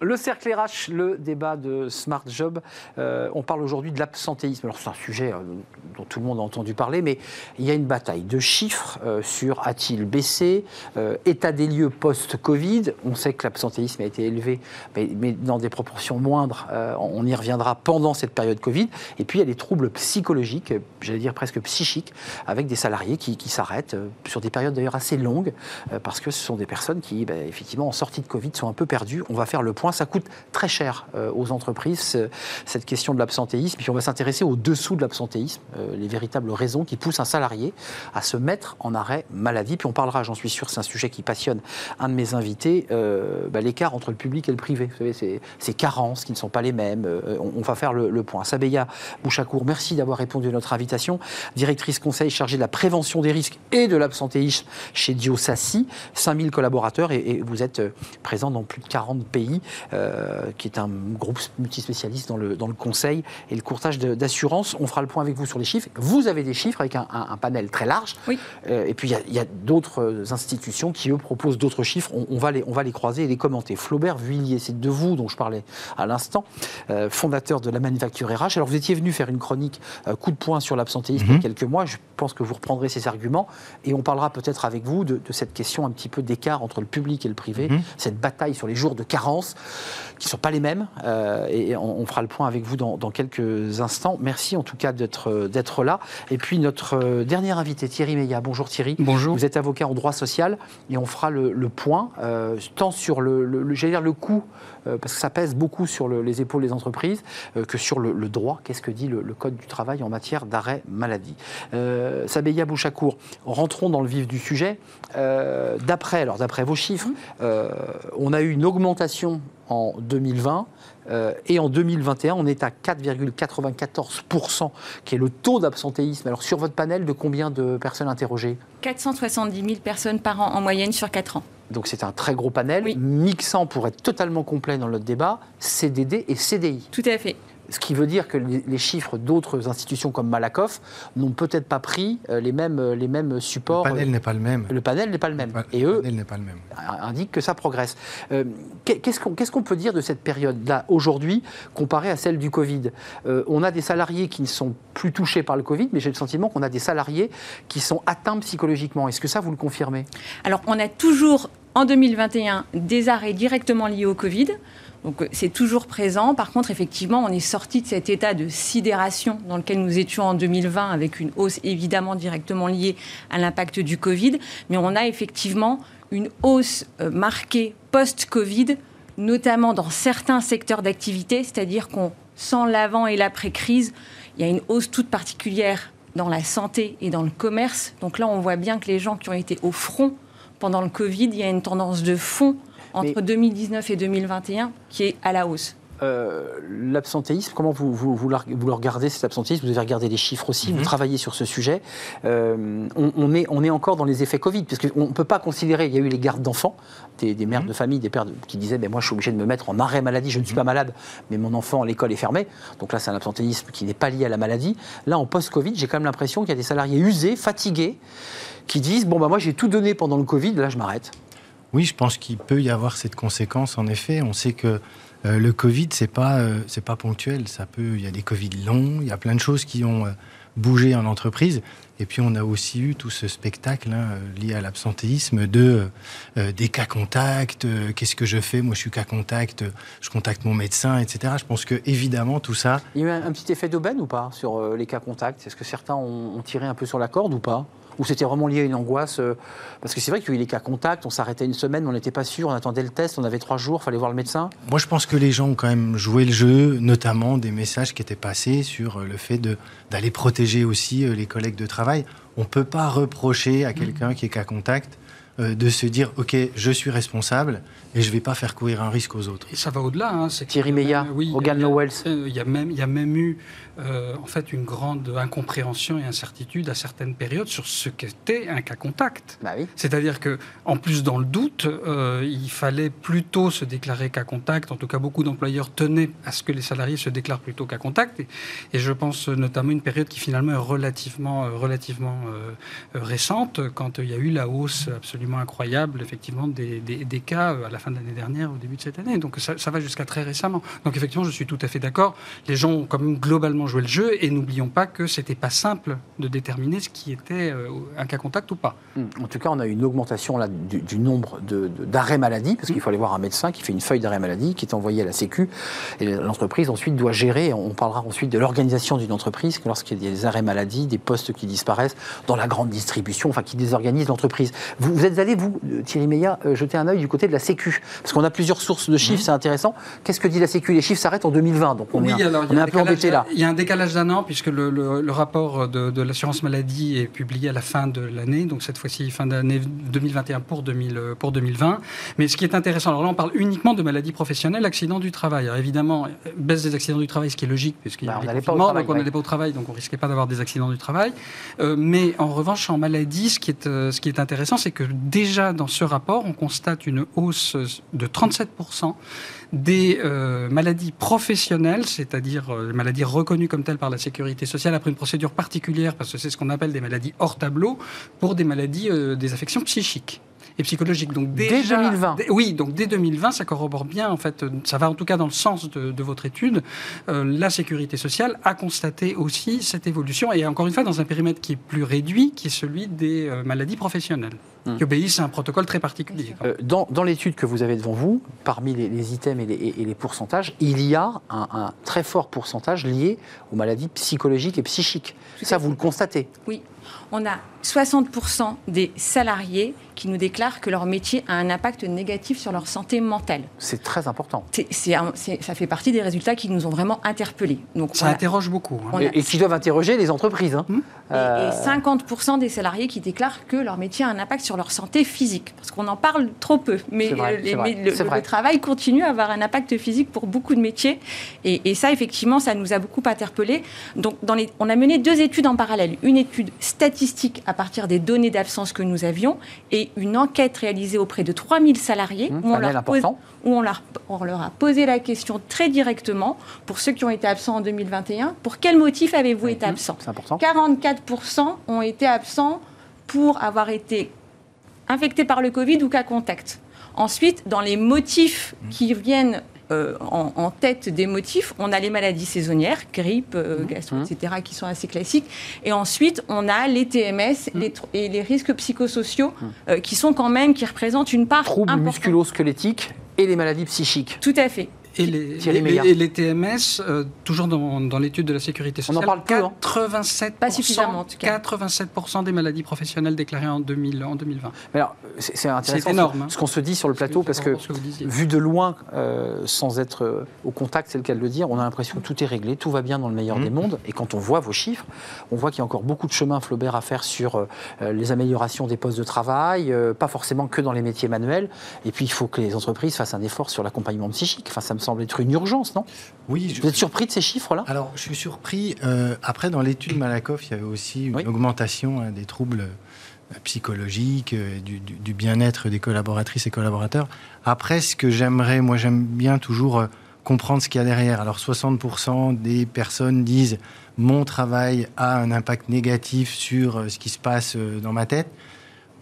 Le cercle RH, le débat de Smart Job. Euh, on parle aujourd'hui de l'absentéisme. Alors c'est un sujet euh, dont tout le monde a entendu parler, mais il y a une bataille de chiffres euh, sur a-t-il baissé, état des lieux post-Covid. On sait que l'absentéisme a été élevé, mais, dans des proportions moindres. on y reviendra pendant cette période Covid. Et puis il y a des troubles psychologiques, j'allais dire presque psychiques, avec des salariés qui, s'arrêtent sur des périodes d'ailleurs assez longues, parce que ce sont des personnes qui, ben, effectivement, en sortie de Covid, sont un peu perdues. On va faire le point ça coûte très cher euh, aux entreprises, cette question de l'absentéisme. Puis on va s'intéresser au dessous de l'absentéisme, euh, les véritables raisons qui poussent un salarié à se mettre en arrêt maladie. Puis on parlera, j'en suis sûr, c'est un sujet qui passionne un de mes invités, euh, bah, l'écart entre le public et le privé. Vous savez, ces, ces carences qui ne sont pas les mêmes. On, va faire le, point. Sabeya Bouchakour, merci d'avoir répondu à notre invitation. Directrice conseil chargée de la prévention des risques et de l'absentéisme chez Diosassi. 5000 collaborateurs et, et vous êtes présent dans plus de 40 pays. Euh, qui est un groupe multispécialiste dans le, dans le conseil et le courtage d'assurance. On fera le point avec vous sur les chiffres. Vous avez des chiffres avec un, panel très large. Oui. Euh, et puis il y a, d'autres institutions qui, eux, proposent d'autres chiffres. On, va les, on va les croiser et les commenter. Flaubert Vuillier, c'est de vous dont je parlais à l'instant, euh, fondateur de la Manufacture RH. Alors vous étiez venu faire une chronique coup de poing sur l'absentéisme il y a mhm. quelques mois. Je pense que vous reprendrez ces arguments et on parlera peut-être avec vous de, cette question un petit peu d'écart entre le public et le privé, mhm. cette bataille sur les jours de carence qui ne sont pas les mêmes. Euh, et on, fera le point avec vous dans, quelques instants. Merci en tout cas d'être là. Et puis notre euh, dernier invité, Thierry Meillat. Bonjour Thierry. Bonjour. Vous êtes avocat en droit social et on fera le, point, euh, tant sur le, le, dire, le coût parce que ça pèse beaucoup sur les épaules des entreprises, que sur le, droit. Qu'est-ce que dit le, Code du travail en matière d'arrêt maladie euh, Sabeya Bouchakour, rentrons dans le vif du sujet. d'après, alors d'après vos chiffres, on a eu une augmentation en 2020. euh, et en 2021, on est à 4,94%, qui est le taux d'absentéisme. Alors sur votre panel, de combien de personnes interrogées? 470 000 personnes par an en moyenne sur 4 ans. Donc c'est un très gros panel, Oui. mixant pour être totalement complet dans notre débat, CDD et CDI. Tout à fait. Ce qui veut dire que les chiffres d'autres institutions comme Malakoff n'ont peut-être pas pris euh, les mêmes, euh, les mêmes supports. Le panel n'est pas le même. Le panel n'est pas le même. Le Et eux panel n'est pas le même. indiquent que ça progresse. Euh, qu'est- Qu'est-ce qu'on qu'est-ce qu'on peut dire de cette période-là aujourd'hui comparée à celle du Covid? Euh, On a des salariés qui ne sont plus touchés par le Covid, mais j'ai le sentiment qu'on a des salariés qui sont atteints psychologiquement. Est-ce que ça, vous le confirmez? Alors, on a toujours, en 2021, des arrêts directement liés au Covid. Donc, euh, c'est toujours présent. Par contre, effectivement, on est sorti de cet état de sidération dans lequel nous étions en 2020, avec une hausse évidemment directement liée à l'impact du Covid. Mais on a effectivement une hausse euh, marquée post-Covid, notamment dans certains secteurs d'activité, c'est-à-dire qu'on sent l'avant et l'après-crise. Il y a une hausse toute particulière dans la santé et dans le commerce. Donc là, on voit bien que les gens qui ont été au front pendant le Covid, il y a une tendance de fond entre Mais- 2019 et 2021 qui est à la hausse. Euh, L'absentéisme, comment vous, vous, vous, le regardez cet absentéisme? Vous avez regardé les chiffres aussi, vous travaillez sur ce sujet. Euh, on, on est, on est encore dans les effets Covid, parce qu'on ne peut pas considérer, il y a eu les gardes d'enfants, des, des mères de famille, des pères de- qui disaient, ben moi je suis obligé de me mettre en arrêt maladie, je ne suis pas malade, mais mon enfant, l'école est fermée. Donc là, c'est un absentéisme qui n'est pas lié à la maladie. Là, en post-Covid, j'ai quand même l'impression qu'il y a des salariés usés, fatigués, qui disent, bon, bah, moi j'ai tout donné pendant le Covid, là je m'arrête. Oui, je pense qu'il peut y avoir cette conséquence. En effet, on sait que euh, le Covid, c'est pas euh, pas ponctuel. Ça peut, il y a des Covid longs, il y a plein de choses qui ont euh, bougé en entreprise. Et puis on a aussi eu tout ce spectacle hein, lié à l'absentéisme de des cas contacts. Qu'est-ce que je fais? Moi, je suis cas contact. Je contacte mon médecin, etc. Je pense que évidemment tout ça, Il y a eu un, petit effet d'aubaine ou pas sur les cas contacts? Est-ce que certains ont tiré un peu sur la corde ou pas? Ou c'était vraiment lié à une angoisse euh, Parce que c'est vrai qu'il y a eu les cas contacts, on s'arrêtait une semaine, on n'était pas sûr, on attendait le test, on avait trois jours, fallait voir le médecin. Moi, je pense que les gens ont quand même joué le jeu, notamment des messages qui étaient passés sur euh, le fait d'aller protéger aussi euh, les collègues de travail. On ne peut pas reprocher à quelqu'un qui est cas contact euh, de se dire OK, je suis responsable et je ne vais pas faire courir un risque aux autres. Et ça va au-delà. hein, c'est Thierry Meillat, même- oui, Hogan il y a- Lovells. euh, Il y a même, il y a même eu euh, en fait une grande incompréhension et incertitude à certaines périodes sur ce qu'était un cas contact. Bah oui. C'est-à-dire que, en plus, dans le doute, euh, il fallait plutôt se déclarer cas contact. En tout cas, beaucoup d'employeurs tenaient à ce que les salariés se déclarent plutôt cas contact. Et, et je pense notamment à une période qui finalement est relativement, euh, relativement euh, euh, récente, quand il y a eu la hausse absolument incroyable, effectivement, des, des- des cas euh, à la fin de l'année dernière, au début de cette année. Donc ça, ça va jusqu'à très récemment. Donc effectivement, je suis tout à fait d'accord. Les gens ont quand même globalement joué le jeu, et n'oublions pas que c'était pas simple de déterminer ce qui était euh, un cas contact ou pas. Hum, En tout cas, on a une augmentation là, du, du nombre d'arrêts maladie, parce qu'il faut aller voir un médecin qui fait une feuille d'arrêt maladie, qui est envoyée à la Sécu. Et l'entreprise ensuite doit gérer, on parlera ensuite de l'organisation d'une entreprise, lorsqu'il y a des arrêts maladie, des postes qui disparaissent dans la grande distribution, enfin qui désorganisent l'entreprise. Vous, vous êtes allé, vous, euh, Thierry Meillat, euh, jeter un œil du côté de la Sécu, parce qu'on a plusieurs sources de chiffres, c'est intéressant. Qu'est-ce que dit la Sécu Les chiffres s'arrêtent en 2020, donc on est, un- alors, il y on a est un un peu décalage embêté là. Il y a un décalage d'un an, puisque le, le- le rapport de, de l'assurance maladie est publié à la fin de l'année, donc cette fois-ci fin d'année 2021 pour, 2000, euh, pour 2020. Mais ce qui est intéressant, alors là on parle uniquement de maladies professionnelles, accidents du travail. Alors évidemment, baisse des accidents du travail, ce qui est logique, puisqu'il y a Bah, n'allait pas au travail, donc on ouais. n'allait pas au travail, donc on risquait pas d'avoir des accidents du travail. Euh, mais en revanche, en maladie, ce qui est, euh, ce qui est intéressant, c'est que déjà dans ce rapport, on constate une hausse de 37% des euh, maladies professionnelles, c'est-à-dire euh, les maladies reconnues comme telles par la sécurité sociale après une procédure particulière, parce que c'est ce qu'on appelle des maladies hors tableau, pour des maladies, euh, des affections psychiques et psychologiques. Donc Dès déjà- 2020. dès- oui, donc dès 2020, ça corrobore bien, en fait, euh, ça va en tout cas dans le sens de, de votre étude. Euh, la sécurité sociale a constaté aussi cette évolution, et encore une fois, dans un périmètre qui est plus réduit, qui est celui des euh, maladies professionnelles, Hum. qui obéissent à un protocole très particulier. Euh, dans dans l'étude que vous avez devant vous, parmi les, les items et les, et- et les pourcentages, il y a un, un très fort pourcentage lié aux maladies psychologiques et psychiques. Tout Ça, vous le constatez? Oui, On a 60% des salariés qui nous déclarent que leur métier a un impact négatif sur leur santé mentale. C'est très important. C'est- c'est un- c'est- ça fait partie des résultats qui nous ont vraiment interpellés. Donc, Ça interroge beaucoup. hein. a- Et, et qui doivent interroger les entreprises. hein. et, Euh, et 50% des salariés qui déclarent que leur métier a un impact sur leur santé physique. Parce qu'on en parle trop peu. Mais, C'est vrai, euh, les- c'est vrai, mais le, travail continue à avoir un impact physique pour beaucoup de métiers. Et, et ça, effectivement, ça nous a beaucoup interpellés. Donc, dans les, on a mené deux études en parallèle. Une étude statistique à partir des données d'absence que nous avions et une enquête réalisée auprès de 3000 salariés Mmh, où, on leur pose- important. où on leur, on leur a posé la question très directement pour ceux qui ont été absents en 2021. Pour quel motif avez-vous été absent C'est important. 44% ont été absents pour avoir été infectés par le Covid ou cas contact. Ensuite, dans les motifs qui viennent euh, en, en tête des motifs, on a les maladies saisonnières, grippe, euh, gastro, etc., qui sont assez classiques. Et ensuite, on a les TMS les tr- et les risques psychosociaux, euh, qui sont quand même, qui représentent une part Troubles importante. musculo-squelettiques et les maladies psychiques. Tout à fait. Et les, Thierry les- Meillat. et les TMS, euh, toujours dans, dans l'étude de la sécurité On en sociale, parle hein. 87%, Pas suffisamment, en tout cas. 87% des maladies professionnelles déclarées en, 2000, en 2020. Mais alors, c'est intéressant énorme, hein. ce, ce qu'on se dit sur le plateau parce que vu de loin, euh, sans être euh, au contact, c'est le cas de le dire, on a l'impression que tout est réglé, tout va bien dans le meilleur Mmh. des mondes. Et quand on voit vos chiffres, on voit qu'il y a encore beaucoup de chemin, Flaubert, à faire sur euh, les améliorations des postes de travail, euh, pas forcément que dans les métiers manuels. Et puis, il faut que les entreprises fassent un effort sur l'accompagnement psychique. Enfin, ça me semble être une urgence, non? Oui, je- Vous êtes surpris de ces chiffres-là? Alors, je suis surpris. euh, après, dans l'étude Malakoff, il y avait aussi une Oui. augmentation hein, des troubles euh, psychologiques, euh, du, du- du bien-être des collaboratrices et collaborateurs. Après, ce que j'aimerais, moi, j'aime bien toujours comprendre ce qu'il y a derrière. Alors, 60% des personnes disent mon travail a un impact négatif sur ce qui se passe dans ma tête.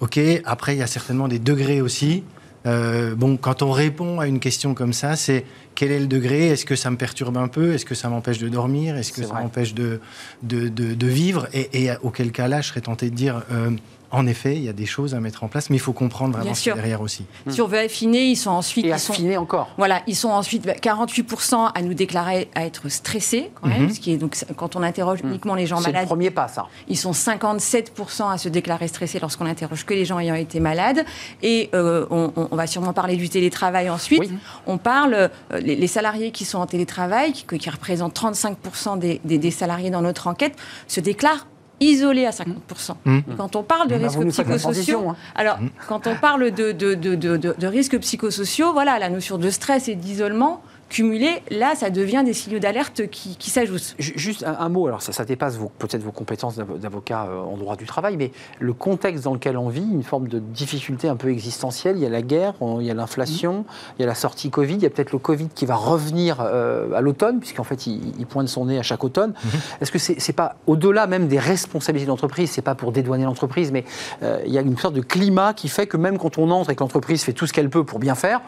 Ok, après, il y a certainement des degrés aussi. Euh, bon, quand on répond à une question comme ça, c'est quel est le degré? Est-ce que ça me perturbe un peu? Est-ce que ça m'empêche de dormir? Est-ce que ça m'empêche de, de, de- de vivre? Et, et auquel cas là, je serais tenté de dire, euh, en effet, il y a des choses à mettre en place, mais il faut comprendre vraiment ce qu'il y a sûr. derrière aussi. Si on veut affiner, ils sont ensuite... Et ils à sont- affiner encore. Voilà, ils sont ensuite 48% à nous déclarer à être stressés, quand même, Mhm. ce qui est donc quand on interroge uniquement les gens C'est le malades. premier pas, ça. Ils sont 57% à se déclarer stressés lorsqu'on interroge que les gens ayant été malades. Et euh, on, on- on va sûrement parler du télétravail ensuite. Oui. On parle, euh, les, les salariés qui sont en télétravail, qui, qui représentent 35% des, des- des salariés dans notre enquête, se déclarent isolés à 50%. Mhm. Et Quand on parle de vous risques psychosociaux, hein. alors quand on parle de, de, de, de, de- de risques psychosociaux, voilà, la notion de stress et d'isolement cumulés, là, ça devient des signaux d'alerte qui, qui s'ajoutent. Ju- Juste un, un mot, alors ça, ça dépasse peut-être vos compétences d'avo- d'avocat euh, en droit du travail, mais le contexte dans lequel on vit, une forme de difficulté un peu existentielle. Il y a la guerre, on- il y a l'inflation, il y a la sortie Covid, il y a peut-être le Covid qui va revenir euh, à l'automne, puisqu'en fait il, il pointe son nez à chaque automne. Est-ce que c'est c'est pas au-delà même des responsabilités d'entreprise, c'est pas pour dédouaner l'entreprise, mais euh, il y a une sorte de climat qui fait que même quand on entre et que l'entreprise fait tout ce qu'elle peut pour bien faire,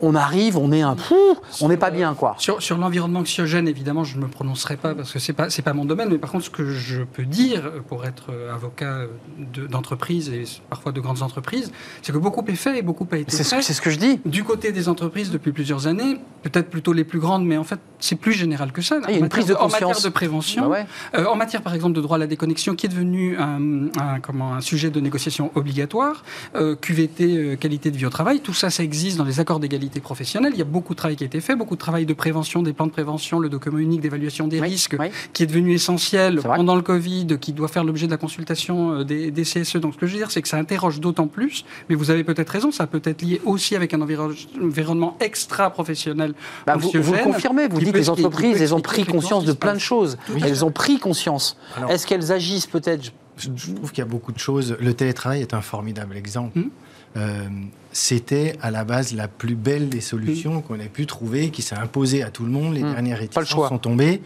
on arrive, on est un pou, on n'est pas bien quoi. Sur, sur l'environnement anxiogène, évidemment, je ne me prononcerai pas parce que ce n'est pas, c'est pas mon domaine. Mais par contre, ce que je peux dire, euh, pour être euh, avocat de- d'entreprise et parfois de grandes entreprises, c'est que beaucoup est fait et beaucoup a été C'est fait. c'est ce que je dis. Du côté des entreprises depuis plusieurs années, peut-être plutôt les plus grandes, mais en fait, c'est plus général que ça. Ah, il y a une En prise de matière En conscience. matière de prévention, Bah ouais. euh, en matière, par exemple, de droit à la déconnexion, qui est devenu un, un- comment, un sujet de négociation obligatoire, euh, QVT, euh, qualité de vie au travail, tout ça, ça existe dans les accords d'égalité professionnelle. Il y a beaucoup de travail qui a été fait, beaucoup de travail de prévention, des plans de prévention, le document unique d'évaluation des Oui, risques, oui. qui est devenu essentiel pendant le Covid, qui doit faire l'objet de la consultation euh, des, des CSE. Donc, ce que je veux dire, c'est que ça interroge d'autant plus, mais vous avez peut-être raison, ça peut être lié aussi avec un environ- environnement extra-professionnel. Bah, vous, vous le anxiogène, confirmez, vous dites que les entreprises, elles ont pris conscience de plein de choses. Oui. Elles ont pris conscience. Est-ce qu'elles agissent peut-être? Je trouve qu'il y a beaucoup de choses. Le télétravail est un formidable exemple. Mhm. Euh, C'était à la base la plus belle des solutions qu'on ait pu trouver, qui s'est imposée à tout le monde. Les Mhm. dernières réticences sont tombées.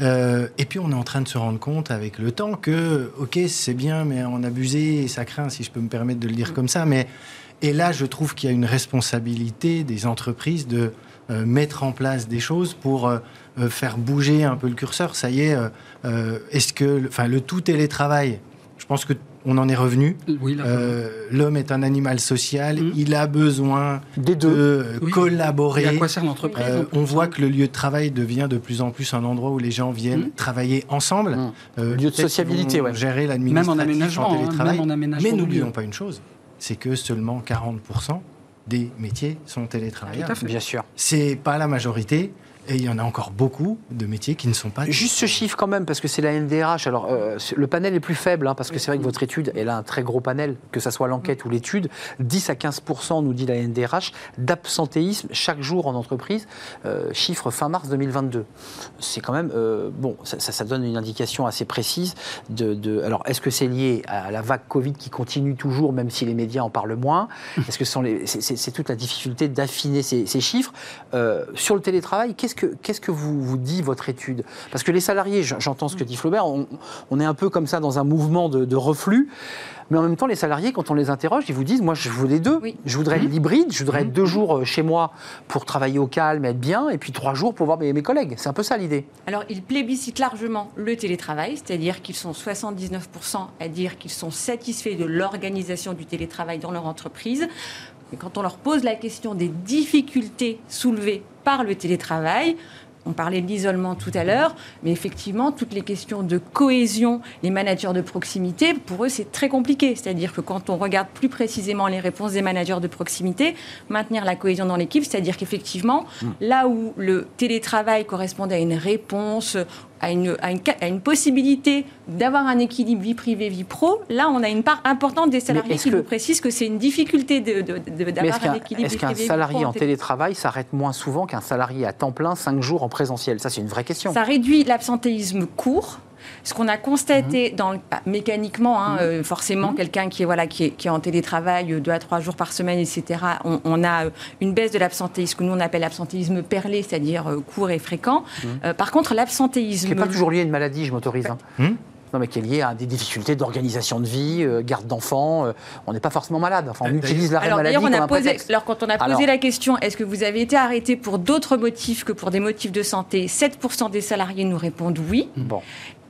Euh, et puis on est en train de se rendre compte avec le temps que, ok, c'est bien, mais en abuser, ça craint, si je peux me permettre de le dire comme ça. Mais et là, je trouve qu'il y a une responsabilité des entreprises de euh, mettre en place des choses pour euh, faire bouger un peu le curseur. Ça y est, est-ce que, enfin, le tout télétravail, je pense que on en est revenu. Oui, Euh, L'homme est un animal social, Mhm. il a besoin Des de deux. Oui. collaborer. et à quoi sert l'entreprise Euh, on voit que le lieu de travail devient de plus en plus un endroit où les gens viennent Mhm. travailler ensemble. Mhm. Euh, Lieu de sociabilité, ouais. Gérer Même l'administratif en aménagement. en hein, télétravail. même en aménagement. Mais n'oublions pas une chose, c'est que seulement 40% des métiers sont télétravailleurs. Tout à fait. Bien sûr. C'est pas la majorité, et il y en a encore beaucoup de métiers qui ne sont pas. Juste ce chiffre quand même, parce que c'est la NDRH. Alors, euh, le panel est plus faible, hein, parce que c'est vrai que votre étude, elle a un très gros panel, que ce soit l'enquête ou l'étude. 10 à 15% nous dit la NDRH, d'absentéisme chaque jour en entreprise, euh, chiffre fin mars 2022. C'est quand même, euh, bon, ça, donne une indication assez précise de. de- alors, est-ce que c'est lié à la vague Covid qui continue toujours, même si les médias en parlent moins? Est-ce que c'est, toute la difficulté d'affiner ces, ces chiffres? Sur le télétravail, qu'est-ce que, qu'est-ce que vous, vous dit votre étude? Parce que les salariés, j'entends ce que dit Flaubert, on, on est un peu comme ça dans un mouvement de, de reflux. Mais en même temps, les salariés, quand on les interroge, ils vous disent Moi, je veux les deux. Oui. Je voudrais l'hybride, je voudrais être deux jours euh, chez moi pour travailler au calme, être bien, et puis trois jours pour voir mes, mes collègues. C'est un peu ça l'idée. Alors, ils plébiscitent largement le télétravail, c'est-à-dire qu'ils sont 79% à dire qu'ils sont satisfaits de l'organisation du télétravail dans leur entreprise. Et quand on leur pose la question des difficultés soulevées par le télétravail, on parlait de l'isolement tout à l'heure, mais effectivement, toutes les questions de cohésion, les managers de proximité, pour eux, c'est très compliqué. C'est-à-dire que quand on regarde plus précisément les réponses des managers de proximité, maintenir la cohésion dans l'équipe, c'est-à-dire qu'effectivement, là où le télétravail correspondait à une réponse, à une, à une, ca- à une possibilité d'avoir un équilibre vie privée, vie pro, là, on a une part importante des salariés qui que- nous précisent que c'est une difficulté de- de- de- d'avoir est-ce un qu'un, équilibre est-ce qu'un salarié en télétravail s'arrête moins souvent qu'un salarié à temps plein, cinq jours en présentiel? Ça, c'est une vraie question. Ça réduit l'absentéisme court. Ce qu'on a constaté Mhm. dans le- bah, mécaniquement, hein, euh, forcément, quelqu'un qui est, voilà, qui, est, qui est en télétravail euh, deux à trois jours par semaine, etc., on, on a euh, une baisse de l'absentéisme que nous on appelle l'absentéisme perlé, c'est-à-dire euh, court et fréquent. Euh, par contre, Ce l'absentéisme. n'est pas toujours lié à une maladie, je m'autorise. hein. Hmm Non, mais qui est lié à des difficultés d'organisation de vie, euh, garde d'enfants. euh, on n'est pas forcément malade. Enfin, on utilise l'arrêt Alors maladie on a posé, alors quand on a posé Alors- la question, est-ce que vous avez été arrêté pour d'autres motifs que pour des motifs de santé 7% des salariés nous répondent oui. Bon,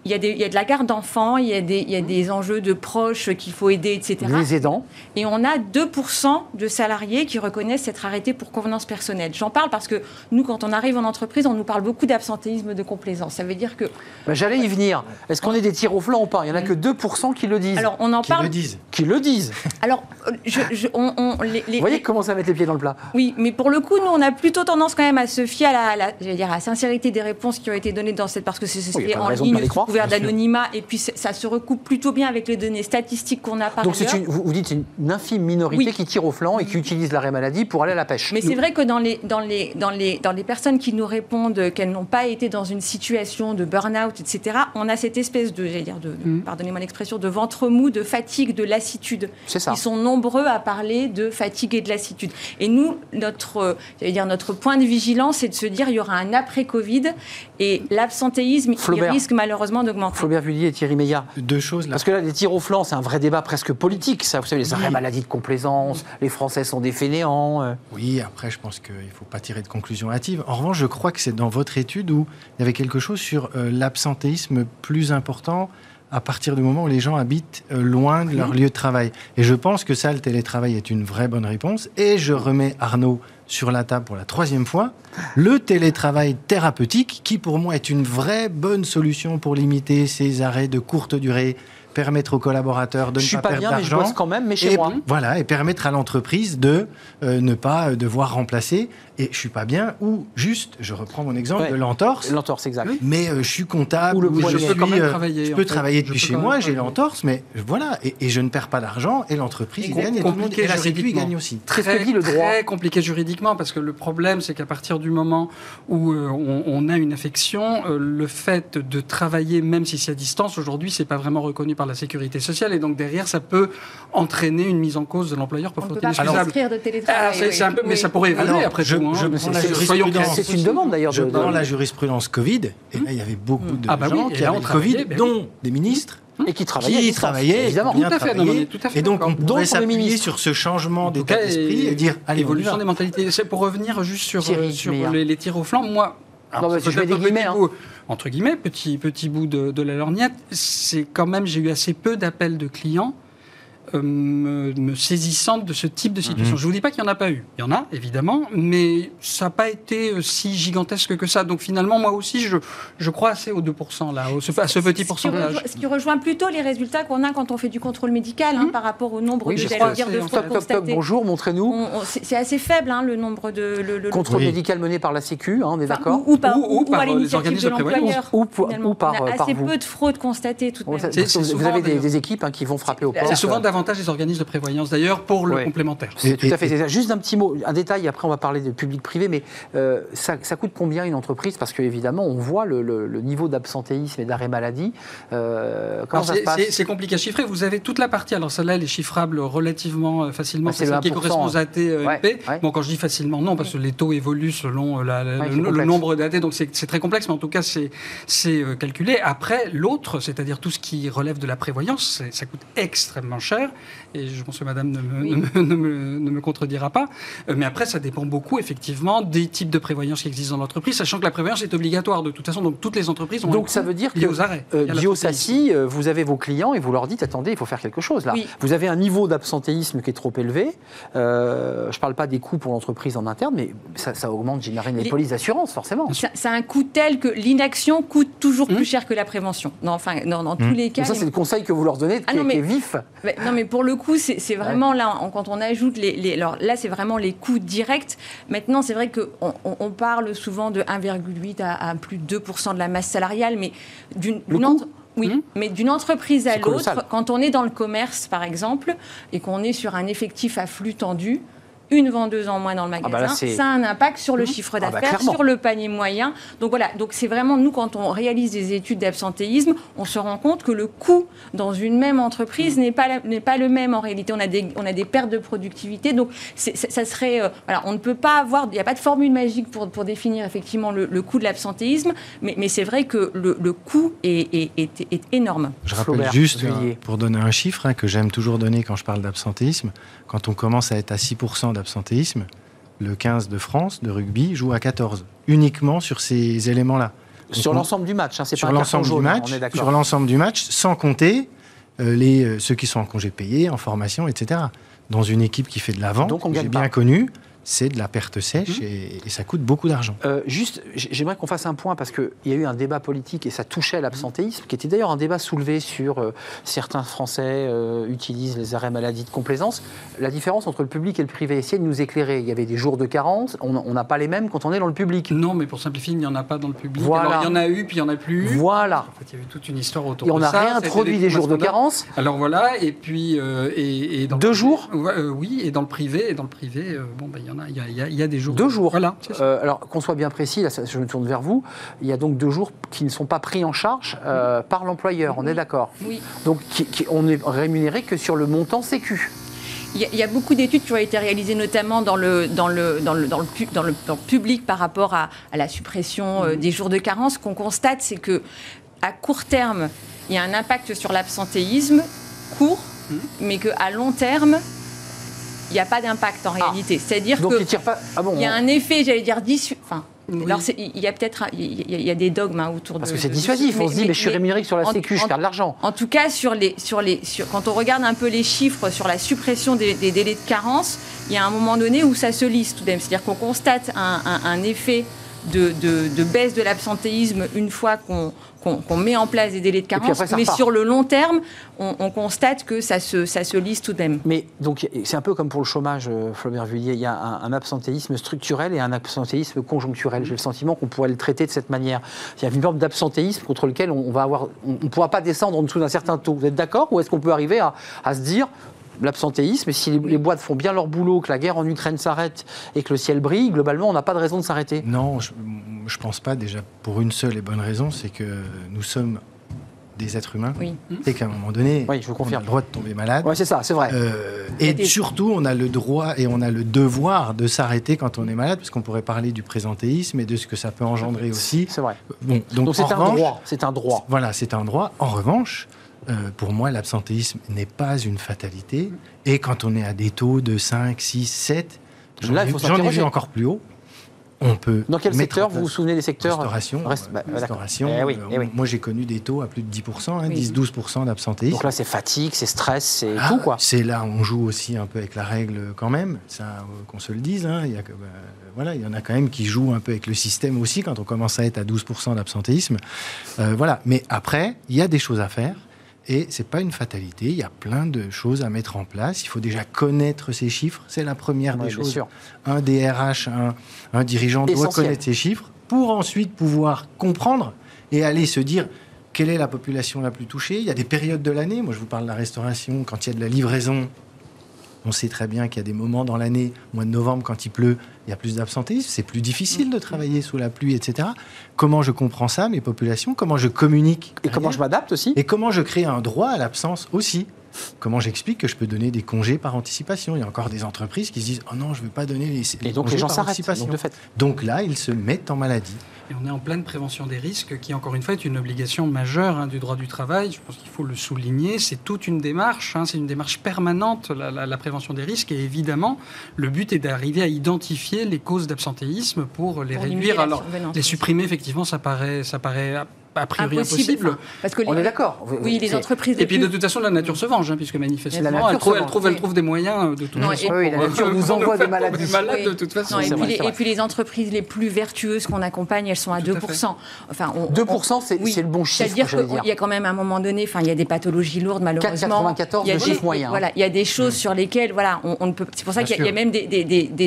Il y a, des- il y a de la garde d'enfants, il, y a des- il y a des enjeux de proches qu'il faut aider, etc. les aidants. Et on a 2% de salariés qui reconnaissent s'être arrêtés pour convenance personnelle. J'en parle parce que nous, quand on arrive en entreprise, on nous parle beaucoup d'absentéisme de complaisance. Ça veut dire que. Ben, J'allais y venir. Est-ce qu'on est des tirs au flanc ou pas? Il n'y en a que 2% qui le disent. Alors, on en Qui parle. le disent. qui le disent. Alors, je, je- on, on- les, les- Vous voyez comment ça met les pieds dans le plat Oui, mais pour le coup, nous, on a plutôt tendance quand même à se fier à la, la- j'allais dire, à la sincérité des réponses qui ont été données dans cette, parce que c'est c'est Oui, en raison de pas ligne, les sous croire, couvert d'anonymat, et puis ça se recoupe plutôt bien avec les données statistiques qu'on a par Donc c'est ailleurs. une, vous, dites une, une infime minorité Oui. qui tire au flanc et qui utilise l'arrêt maladie pour aller à la pêche. Mais c'est vrai que dans les, dans, les, dans, les, dans les personnes qui nous répondent qu'elles n'ont pas été dans une situation de burn-out, etc., on a cette espèce de, dire, de, Mm. pardonnez-moi l'expression, de ventre mou, de fatigue, de lassitude. C'est ça. Ils sont nombreux à parler de fatigue et de lassitude. Et nous, notre, dire, notre point de vigilance, c'est de se dire il y aura un après-Covid et l'absentéisme, il risque malheureusement d'augmenter. Flaubert Vullier et Thierry Meillard. Deux choses là. Parce que là, les tirs au flanc, c'est un vrai débat presque politique. Ça, vous savez, les arrêts maladie de complaisance, les Français sont des fainéants. euh. Oui, après, je pense qu'il ne faut pas tirer de conclusion hâtive. En revanche, je crois que c'est dans votre étude où il y avait quelque chose sur euh, l'absentéisme plus important à partir du moment où les gens habitent euh, loin de leur lieu de travail. Et je pense que ça, le télétravail est une vraie bonne réponse. Et je remets Arnaud sur la table pour la troisième fois. Le télétravail thérapeutique, qui pour moi est une vraie bonne solution pour limiter ces arrêts de courte durée, permettre aux collaborateurs de Je ne suis pas pas perdre bien, mais je d'argent. bosse quand même, mais chez et, moi. Voilà, et permettre à l'entreprise de euh, ne pas euh, devoir remplacer. Et je suis pas bien, ou juste, je reprends mon exemple Ouais. de l'entorse, L'entorse, exact. mais euh, je suis comptable, Ou le je, Je peux quand suis, même travailler, je peux travailler Je depuis peux chez moi, j'ai l'entorse, mais voilà, et, et je ne perds pas d'argent, et l'entreprise gagne, et, tout le monde, compliqué et la Sécu juridiquement. gagne aussi. Le droit. Très compliqué juridiquement parce que le problème, c'est qu'à partir du moment où euh, on, on a une affection, euh, le fait de travailler, même si c'est à distance, aujourd'hui, c'est pas vraiment reconnu par la sécurité sociale et donc derrière, ça peut entraîner une mise en cause de l'employeur pour On ne faute peut pas inexcusable. Ah, mais ça pourrait évoluer Alors, après je- tout. hein. c'est- une demande d'ailleurs. Je de- prends de- la jurisprudence Covid, et là, il y avait beaucoup de Ah bah gens qui avaient le Covid, travaillait, ben dont des ministres, Et qui travaillait. qui évidemment. bien Tout à fait, non, tout à fait et donc, on pourrait s'appuyer sur ce changement d'état cas, d'esprit et dire, allez, évolution des mentalités. C'est pour revenir juste sur, Thierry euh, sur les, les tirs au flanc. Moi, alors, Non, mais c'est je mets des guillemets, hein. bout, entre guillemets, petit, petit bout de, de la lorgnette, c'est quand même, j'ai eu assez peu d'appels de clients euh, me, me saisissant de ce type de situation. Mhm. Je ne vous dis pas qu'il n'y en a pas eu. Il y en a, évidemment, mais ça n'a pas été euh, si gigantesque que ça. Donc finalement, moi aussi, je, je crois assez aux 2%, là, au- ce- à ce petit Ce qui, pourcentage. rejoint, ce qui rejoint plutôt les résultats qu'on a quand on fait du contrôle médical hein, par rapport au nombre Oui, de, je j'allais crois, dire, de fraudes constatées. bonjour, montrez-nous. On- on- c'est c'est assez faible hein, le nombre de le, le- Contrôle Oui. médical mené par la Sécu, hein, on est enfin, d'accord ou, ou par, Ou- ou par, euh, l'initiative organismes de l'employeur. Ou, par, on a par assez vous. peu de fraudes constatées tout de même. Vous avez des, équipes qui vont frapper au port. C'est souvent davantage les organismes de prévoyance, d'ailleurs, pour le Ouais. complémentaire. C'est tout à fait. et-. Juste un petit mot, un détail, après on va parler de public-privé, mais euh, ça, ça coûte combien une entreprise? Parce qu'évidemment, on voit le, le- le niveau d'absentéisme et d'arrêt maladie. Euh, comment Alors, ça se c'est- passe? c'est- compliqué à chiffrer. Vous avez toute la partie. Alors celle-là, elle est chiffrable relativement euh, facilement. Ah, c'est c'est le celle qui 1%, correspond aux AT euh, Ouais, ouais. Bon, quand je dis facilement, non, parce que les taux évoluent selon euh, la- le, le nombre d'AT. Donc c'est très complexe, mais en tout cas, c'est euh, calculé. Après, l'autre, c'est-à-dire tout ce qui relève de la prévoyance, ça coûte extrêmement cher. Et je pense que madame ne me, Oui. ne me- ne me- ne me contredira pas. Euh, Mais après, ça dépend beaucoup, effectivement, des types de prévoyance qui existent dans l'entreprise, sachant que la prévoyance est obligatoire de toute façon. Donc toutes les entreprises ont un Donc coût ça veut dire que aux arrêts. euh. Sassi, euh, vous avez vos clients et vous leur dites attendez, il faut faire quelque chose là. Oui. Vous avez un niveau d'absentéisme qui est trop élevé. Euh, je ne parle pas des coûts pour l'entreprise en interne, mais ça, ça augmente, j'imagine, les Les- polices d'assurance, forcément. Ça, ça a un coût tel que l'inaction coûte toujours Hum. plus cher que la prévention. Non, enfin, dans, dans tous Hum. les cas. Ça, c'est le conseil que vous leur donnez, qui, Ah non, qui est vif. Mais- non, mais pour le coup, c'est vraiment là, quand on ajoute les. les- alors là, c'est vraiment les coûts directs. Maintenant, c'est vrai qu'on on, parle souvent de 1,8 à, à plus de 2% de la masse salariale, mais d'une. Oui, Mhm. mais d'une entreprise à l'autre, quand on est dans le commerce, par exemple, et qu'on est sur un effectif à flux tendu, une vendeuse en moins dans le magasin, bah là, c'est- ça a un impact sur le chiffre Ah bah, d'affaires, sur le panier moyen. Donc voilà, donc c'est vraiment nous quand on réalise des études d'absentéisme, on se rend compte que le coût dans une même entreprise n'est pas n'est pas le même en réalité. On a des on a des pertes de productivité, donc ça ça serait euh, voilà, on ne peut pas avoir, il n'y a pas de formule magique pour pour définir effectivement le, le coût de l'absentéisme, mais, mais c'est vrai que le, le coût est, est, est- est énorme. Je rappelle Flaubert, juste, hein, pour donner un chiffre hein, que j'aime toujours donner quand je parle d'absentéisme, quand on commence à être à 6% d'absentéisme, le 15 de France de rugby joue à 14, uniquement sur ces éléments-là. Sur l'ensemble du match, hein, c'est pas l'ensemble du hein, match, on est sur l'ensemble du match, sans compter euh, les, euh, ceux qui sont en congé payé, en formation, etc. Dans une équipe qui fait de la vente, Donc on que gagne j'ai bien connu, c'est de la perte sèche Mhm. et, et ça coûte beaucoup d'argent. Euh, juste, j'aimerais qu'on fasse un point parce qu'il y a eu un débat politique et ça touchait l'absentéisme, qui était d'ailleurs un débat soulevé sur euh, certains Français euh, utilisent les arrêts maladie de complaisance. La différence entre le public et le privé, essayez de nous éclairer. Il y avait des jours de carence, on n'a pas les mêmes quand on est dans le public. Non, mais pour simplifier, il n'y en a pas dans le public. Voilà. Alors, il y en a eu, puis il y en a plus eu. Voilà. En fait, il y avait toute une histoire autour Et on de a ça. réintroduit des jours de carence. Alors voilà, et puis euh, et, et dans le Deux privé- jours euh, Oui, et dans le privé, et dans le privé, euh, bon, ben, il y en a, il y a, il y a- il y a des jours. Deux jours. Voilà. Euh, alors qu'on soit bien précis, là, je me tourne vers vous, il y a donc deux jours qui ne sont pas pris en charge euh, par l'employeur, on est d'accord Oui. Donc qui- qui- on n'est rémunéré que sur le montant sécu. Il y, a, beaucoup d'études qui ont été réalisées notamment dans le, dans le, dans le, dans le, dans le- dans le public par rapport à, à la suppression euh, des jours de carence. Ce qu'on constate, c'est que à court terme, il y a un impact sur l'absentéisme court, mais qu'à long terme, il n'y a pas d'impact en réalité. C'est-à-dire que pas. Ah bon il y a un effet, j'allais dire, dissu... enfin, Oui. alors c'est- il y a peut-être il y, a- il y a des dogmes hein, autour Parce de que c'est dissuasif. On se dit, mais, je suis rémunéré sur la en- sécu, je en- perds de l'argent. en tout cas, sur les, sur les, sur, quand on regarde un peu les chiffres sur la suppression des, des délais de carence, il y a un moment donné où ça se lisse tout de même. C'est-à-dire qu'on constate un, un- un effet de, de- de baisse de l'absentéisme une fois qu'on qu'on- qu'on met en place des délais de carence, après, mais repart. sur le long terme, on, on constate que ça se, ça se lisse tout de même. Mais donc c'est un peu comme pour le chômage, euh, Flaubert Vullier. Il y a un, un absentéisme structurel et un absentéisme conjoncturel. J'ai le sentiment qu'on pourrait le traiter de cette manière. Il y a une forme d'absentéisme contre lequel on, on va avoir, on ne pourra pas descendre en dessous d'un certain taux. Vous êtes d'accord Ou est-ce qu'on peut arriver à, à se dire l'absentéisme, et si les, les boîtes font bien leur boulot, que la guerre en Ukraine s'arrête et que le ciel brille, globalement, on n'a pas de raison de s'arrêter? Non, je ne pense pas déjà pour une seule et bonne raison, c'est que nous sommes des êtres humains Oui. et qu'à un moment donné, Oui, je vous on a confirme. le droit de tomber malade. Ouais, c'est ça, c'est vrai. Euh, et des- surtout, on a le droit et on a le devoir de s'arrêter quand on est malade, parce qu'on pourrait parler du présentéisme et de ce que ça peut engendrer aussi. C'est vrai. Bon, donc, c'est en un revanche, droit. C'est un droit. Voilà, c'est un droit. En revanche, euh, pour moi, l'absentéisme n'est pas une fatalité. Et quand on est à des taux de 5, 6, 7, j'en ai, vu encore plus haut. On peut. Dans quel secteur Vous vous souvenez des secteurs Restauration. Bah, euh, d'accord. restauration. Eh oui, euh, eh oui. Moi, j'ai connu des taux à plus de 10%, hein, Oui. 10-12% d'absentéisme. Donc là, c'est fatigue, c'est stress, c'est Ah, tout, quoi. C'est là, on joue aussi un peu avec la règle quand même, ça, euh, qu'on se le dise. hein. Il, y a, bah, voilà, il y en a quand même qui jouent un peu avec le système aussi quand on commence à être à 12% d'absentéisme. Euh, voilà. Mais après, il y a des choses à faire. Et c'est pas une fatalité, il y a plein de choses à mettre en place. Il faut déjà connaître ces chiffres, c'est la première Ouais, des choses. sûr. Un DRH, un, un dirigeant doit connaître ces chiffres pour ensuite pouvoir comprendre et aller se dire quelle est la population la plus touchée. Il y a des périodes de l'année. Moi, je vous parle de la restauration. Quand il y a de la livraison, on sait très bien qu'il y a des moments dans l'année, mois de novembre, quand il pleut, il y a plus d'absentéisme. C'est plus difficile de travailler sous la pluie, etc. Comment je comprends ça, mes populations? Comment je communique? Et comment je m'adapte aussi? Et comment je crée un droit à l'absence aussi? Comment j'explique que je peux donner des congés par anticipation? Il y a encore des entreprises qui se disent Oh non, je ne veux pas donner les, les Et donc congés les gens par s'arrêtent. anticipation. Donc, de fait. Donc là, ils se mettent en maladie. Et on est en pleine prévention des risques, qui encore une fois est une obligation majeure hein, du droit du travail. Je pense qu'il faut le souligner. C'est toute une démarche, hein, c'est une démarche permanente, la, la- la prévention des risques. Et évidemment, le but est d'arriver à identifier les causes d'absentéisme pour les Pour réduire. Alors, les supprimer, effectivement, ça paraît, ça paraît a, priori impossible. Enfin, parce que On les- est d'accord. Oui, les entreprises. Et puis plus- de toute façon, la nature se venge, hein, puisque manifestement, La elle, trouve, elle, trouve, elle oui. trouve des moyens de toute Non, façon. et- Oui, la nature nous envoie des malades Oui. de toute façon. Non, et, puis vrai, les, c'est vrai. et puis les entreprises les plus vertueuses qu'on accompagne, elles sont à Tout à 2%. Enfin, on- 2%, c'est oui. le bon chiffre, C'est-à-dire qu'il y a quand même à un moment donné, enfin, il y a des pathologies lourdes malheureusement. 4,94 Il y a de des- chiffre moyen. Voilà, il y a des choses sur lesquelles, voilà, on, ne peut. C'est pour ça qu'il y, a- même des,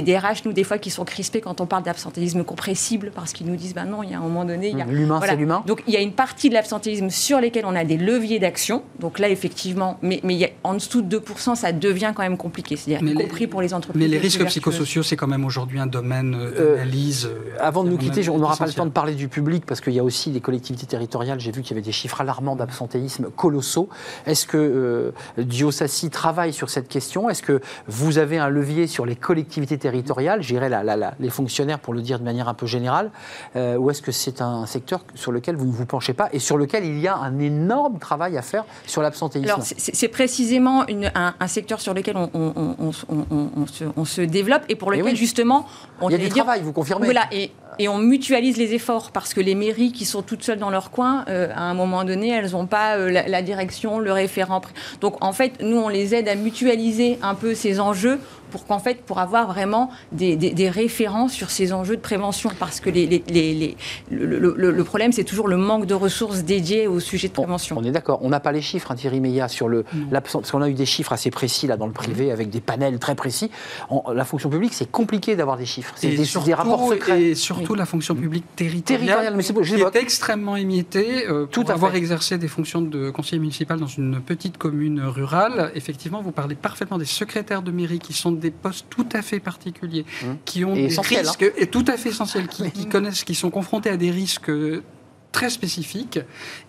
DRH, nous, des fois, qui sont crispés quand on parle d'absentéisme compressible, parce qu'ils nous disent, ben non, il y a un moment donné, il y a. L'humain, c'est l'humain. Donc il y a une partie de l'absentéisme sur lesquels on a des leviers d'action. Donc là, effectivement, mais, mais il y a, en dessous de 2%, ça devient quand même compliqué. C'est-à-dire, Mais y les- compris pour les entreprises. Mais les risques psychosociaux, c'est quand même aujourd'hui un domaine euh, Euh, d'analyse. euh, Avant de nous quitter, on n'aura pas le temps de parler du public parce qu'il y a aussi des collectivités territoriales. J'ai vu qu'il y avait des chiffres alarmants d'absentéisme colossaux. Est-ce que euh, Diosassi travaille sur cette question? Est-ce que vous avez un levier sur les collectivités territoriales? J'irai les fonctionnaires pour le dire de manière un peu générale. Euh, ou est-ce que c'est un secteur sur lequel vous ne vous penchez pas et sur lequel il y a un énorme travail à faire sur l'absentéisme Alors, c'est- précisément une- un, un secteur sur lequel on, on- on- on se- on- développe et pour Eh lequel, oui. justement, on Il y a du dire- travail, vous confirmez Voilà, et, et on mutualise les efforts parce que les mairies qui sont toutes seules dans leur coin, euh, à un moment donné, elles n'ont pas euh, la, la direction, le référent. Donc, en fait, nous, on les aide à mutualiser un peu ces enjeux pour qu'en fait, pour avoir vraiment des, des- des référents sur ces enjeux de prévention. Parce que les, les- les- les- le, le- le- le problème, c'est toujours le manque de ressources dédiées au sujet de prévention. On est d'accord. On n'a pas les chiffres, hein, Thierry Meillat, sur le l'absence. Parce qu'on a eu des chiffres assez précis là dans le privé avec des panels très précis. En, la fonction publique, c'est compliqué d'avoir des chiffres. C'est des, surtout, des rapports secrets. Et surtout la fonction publique territoriale, Territoriale, mais c'est qui est extrêmement émiettée. euh, Tout pour à avoir fait. exercé des fonctions de conseiller municipal dans une petite commune rurale, effectivement, vous parlez parfaitement des secrétaires de mairie qui sont des postes tout à fait particuliers, Hum. qui ont Et des risques et tout à fait essentiels, qui, qui connaissent, qui sont confrontés à des risques très spécifiques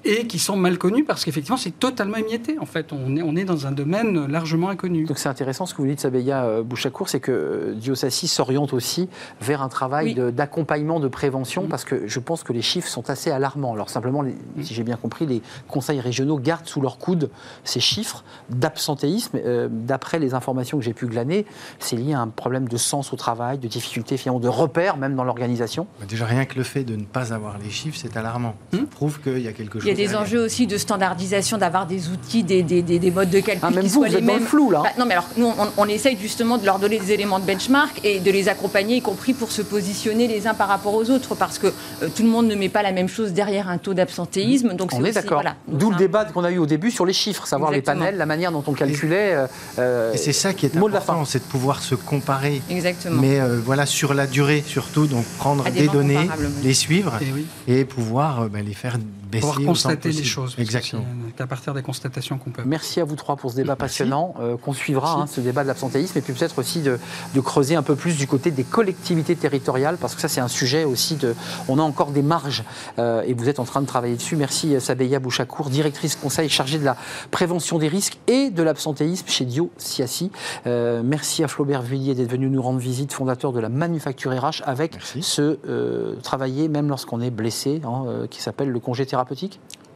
et qui sont mal connus parce qu'effectivement c'est totalement émietté en fait on est, on est dans un domaine largement inconnu Donc c'est intéressant ce que vous dites, Sabeya euh, Bouchakour, c'est que euh, Diosassi s'oriente aussi vers un travail Oui. d'accompagnement, de, prévention, Mm. parce que je pense que les chiffres sont assez alarmants. Alors simplement, les- si j'ai bien compris, les conseils régionaux gardent sous leur coude ces chiffres d'absentéisme. Euh, D'après les informations que j'ai pu glaner, c'est lié à un problème de sens au travail, de difficulté finalement de repères même dans l'organisation. Bah, Déjà, rien que le fait de ne pas avoir les chiffres, c'est alarmant. Ça Hmm. prouve qu'il y a quelque chose. Il y a des enjeux aussi de standardisation, d'avoir des outils, des, des, des, des modes de calcul Ah, même qui vous, soient vous les êtes dans mêmes. le flou là. Bah, non, mais alors, nous, on, on essaye justement de leur donner des éléments de benchmark et de les accompagner, y compris pour se positionner les uns par rapport aux autres, parce que euh, tout le monde ne met pas la même chose derrière un taux d'absentéisme. Donc On c'est est d'accord. voilà. D'où le un- débat qu'on a eu au début sur les chiffres, savoir Exactement. les panels, la manière dont on calculait. euh, euh, Et c'est ça qui est mot de la important, c'est de pouvoir se comparer. Exactement. Mais euh, voilà, sur la durée surtout, donc prendre des données, les suivre et oui et pouvoir euh, ben, les faire baisser. pouvoir constater les choses Exactement. c'est qu'à partir des constatations qu'on peut Merci à vous trois pour ce débat Merci. passionnant euh, qu'on suivra, hein, ce débat de l'absentéisme, et puis peut-être aussi de, de creuser un peu plus du côté des collectivités territoriales, parce que ça c'est un sujet aussi de... On a encore des marges, euh, et vous êtes en train de travailler dessus. Merci euh, Sabeya Bouchakour, directrice conseil chargée de la prévention des risques et de l'absentéisme chez Dio Siassi. Euh, merci à Flaubert Vuillier d'être venu nous rendre visite, fondateur de la Manufacture RH, avec Merci. ce euh, travailler même lorsqu'on est blessé, hein, euh, qui s'appelle le congé thérapeutique.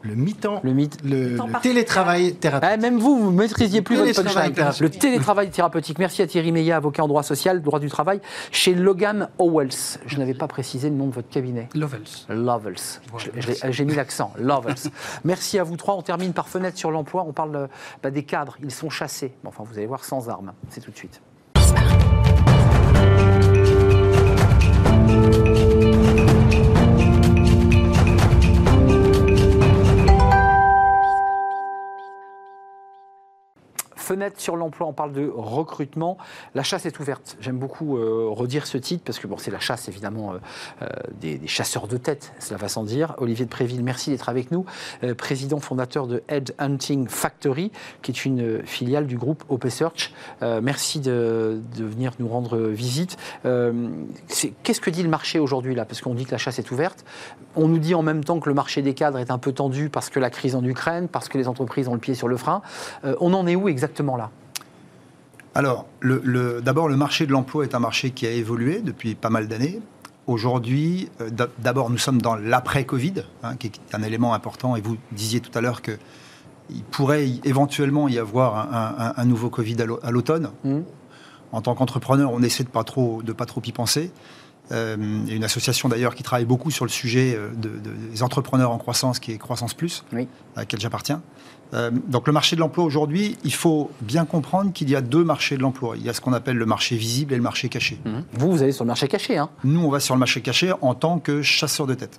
Le mi-temps, Le mythe. le, temps le partiel. télétravail thérapeutique. Ah, même vous, vous maîtrisiez plus Le votre télétravail punchline. Le thérapeutique. télétravail thérapeutique. Merci à Thierry Meillat, avocat en droit social, droit du travail, chez Logan Owells. Je n'avais pas précisé le nom de votre cabinet. Lovels. Lovels. Voilà, Je- merci. J'ai mis l'accent. Lovels. Merci à vous trois. On termine par fenêtre sur l'emploi. On parle euh, bah, des cadres. Ils sont chassés. Enfin, vous allez voir sans armes. C'est tout de suite. Fenêtre sur l'emploi, on parle de recrutement. La chasse est ouverte. J'aime beaucoup euh, redire ce titre parce que bon, c'est la chasse évidemment euh, euh, des, chasseurs de tête, cela va sans dire. Olivier de Préville, merci d'être avec nous, président fondateur de Head Hunting Factory, qui est une filiale du groupe OP Search. Merci de, venir nous rendre visite. Qu'est-ce que dit le marché aujourd'hui là? Parce qu'on dit que la chasse est ouverte. On nous dit en même temps que le marché des cadres est un peu tendu parce que la crise en Ukraine, parce que les entreprises ont le pied sur le frein. On en est où exactement? Là Alors, le- le- d'abord, le marché de l'emploi est un marché qui a évolué depuis pas mal d'années. Aujourd'hui, euh, d'a- d'abord, nous sommes dans l'après-Covid, hein, qui est un élément important. Et vous disiez tout à l'heure que il pourrait éventuellement y avoir un, un- un nouveau Covid à l'au- à l'automne. Mhm. En tant qu'entrepreneur, on essaie de pas trop, de pas trop y penser. Euh, il y a une association d'ailleurs qui travaille beaucoup sur le sujet euh, de- de- des entrepreneurs en croissance, qui est Croissance Plus, Oui. à laquelle j'appartiens. Euh, donc le marché de l'emploi aujourd'hui, il faut bien comprendre qu'il y a deux marchés de l'emploi. Il y a ce qu'on appelle le marché visible et le marché caché. Vous, vous allez sur le marché caché. Hein Nous, on va sur le marché caché en tant que chasseur de tête.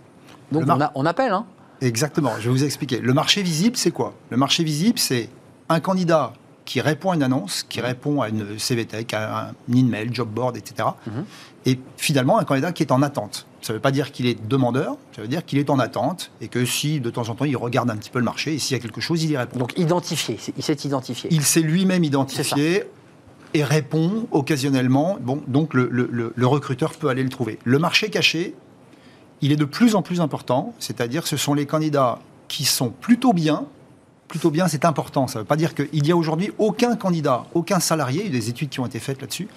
Donc mar- on, a- on appelle. Hein Exactement, je vais vous expliquer. Le marché visible, c'est quoi? Le marché visible, c'est un candidat qui répond à une annonce, qui répond à une CVTech, à un email, job board, etc. Mhm. Et finalement, un candidat qui est en attente. Ça ne veut pas dire qu'il est demandeur, ça veut dire qu'il est en attente et que si de temps en temps il regarde un petit peu le marché et s'il y a quelque chose, il y répond. Donc identifié. Il s'est identifié. Il s'est lui-même identifié et répond occasionnellement. Bon, donc le, le- le- le recruteur peut aller le trouver. Le marché caché, il est de plus en plus important, c'est-à-dire ce sont les candidats qui sont plutôt bien. Plutôt bien, c'est important. Ça ne veut pas dire qu'il y a aujourd'hui aucun candidat, aucun salarié, il y a des études qui ont été faites là-dessus,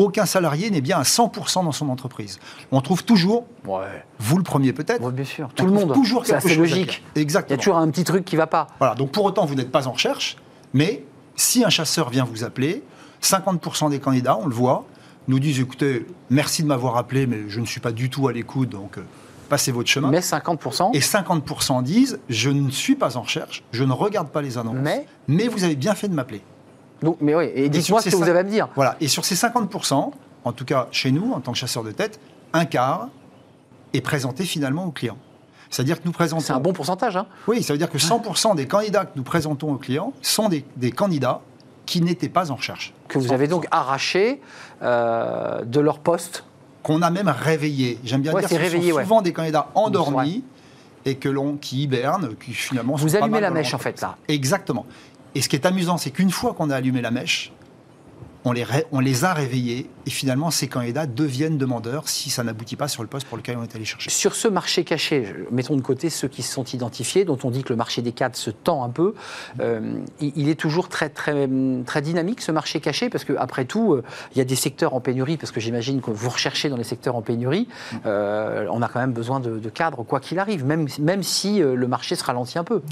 aucun salarié n'est bien à 100% dans son entreprise. On trouve toujours, Ouais. vous le premier peut-être, Ouais, bien sûr. Tout le monde. toujours C'est chose à logique. dire. Il y a Exactement. toujours un petit truc qui va pas. Voilà, donc pour autant, vous n'êtes pas en recherche, mais si un chasseur vient vous appeler, 50% des candidats, on le voit, nous disent écoutez, merci de m'avoir appelé, mais je ne suis pas du tout à l'écoute, donc euh, passez votre chemin. Mais 50%. Et 50% disent je ne suis pas en recherche, je ne regarde pas les annonces, Mais mais vous avez bien fait de m'appeler. Donc, mais oui. Et dites-moi ce que vous avez à me dire. Voilà, et sur ces 50%, en tout cas chez nous, en tant que chasseur de tête, un quart est présenté finalement au client. C'est-à-dire que nous présentons. C'est un bon pourcentage. Hein. Oui, ça veut dire que 100% des candidats que nous présentons aux clients sont des, des candidats qui n'étaient pas en recherche. Que vous avez donc arraché euh, de leur poste. Qu'on a même réveillé. J'aime bien Ouais, dire que ce réveillé, ouais. souvent des candidats endormis et que l'on qui hibernent, qui finalement Vous allumez la mèche, en fait, là. Exactement. Et ce qui est amusant, c'est qu'une fois qu'on a allumé la mèche, on les, a réveillés et finalement ces candidats deviennent demandeurs si ça n'aboutit pas sur le poste pour lequel on est allé chercher. Sur ce marché caché, mettons de côté ceux qui se sont identifiés, dont on dit que le marché des cadres se tend un peu. euh, il, est toujours très, dynamique, ce marché caché, parce qu'après tout, euh, il y a des secteurs en pénurie, parce que j'imagine que vous recherchez dans les secteurs en pénurie. euh, on a quand même besoin de, cadres, quoi qu'il arrive, même, même si le marché se ralentit un peu.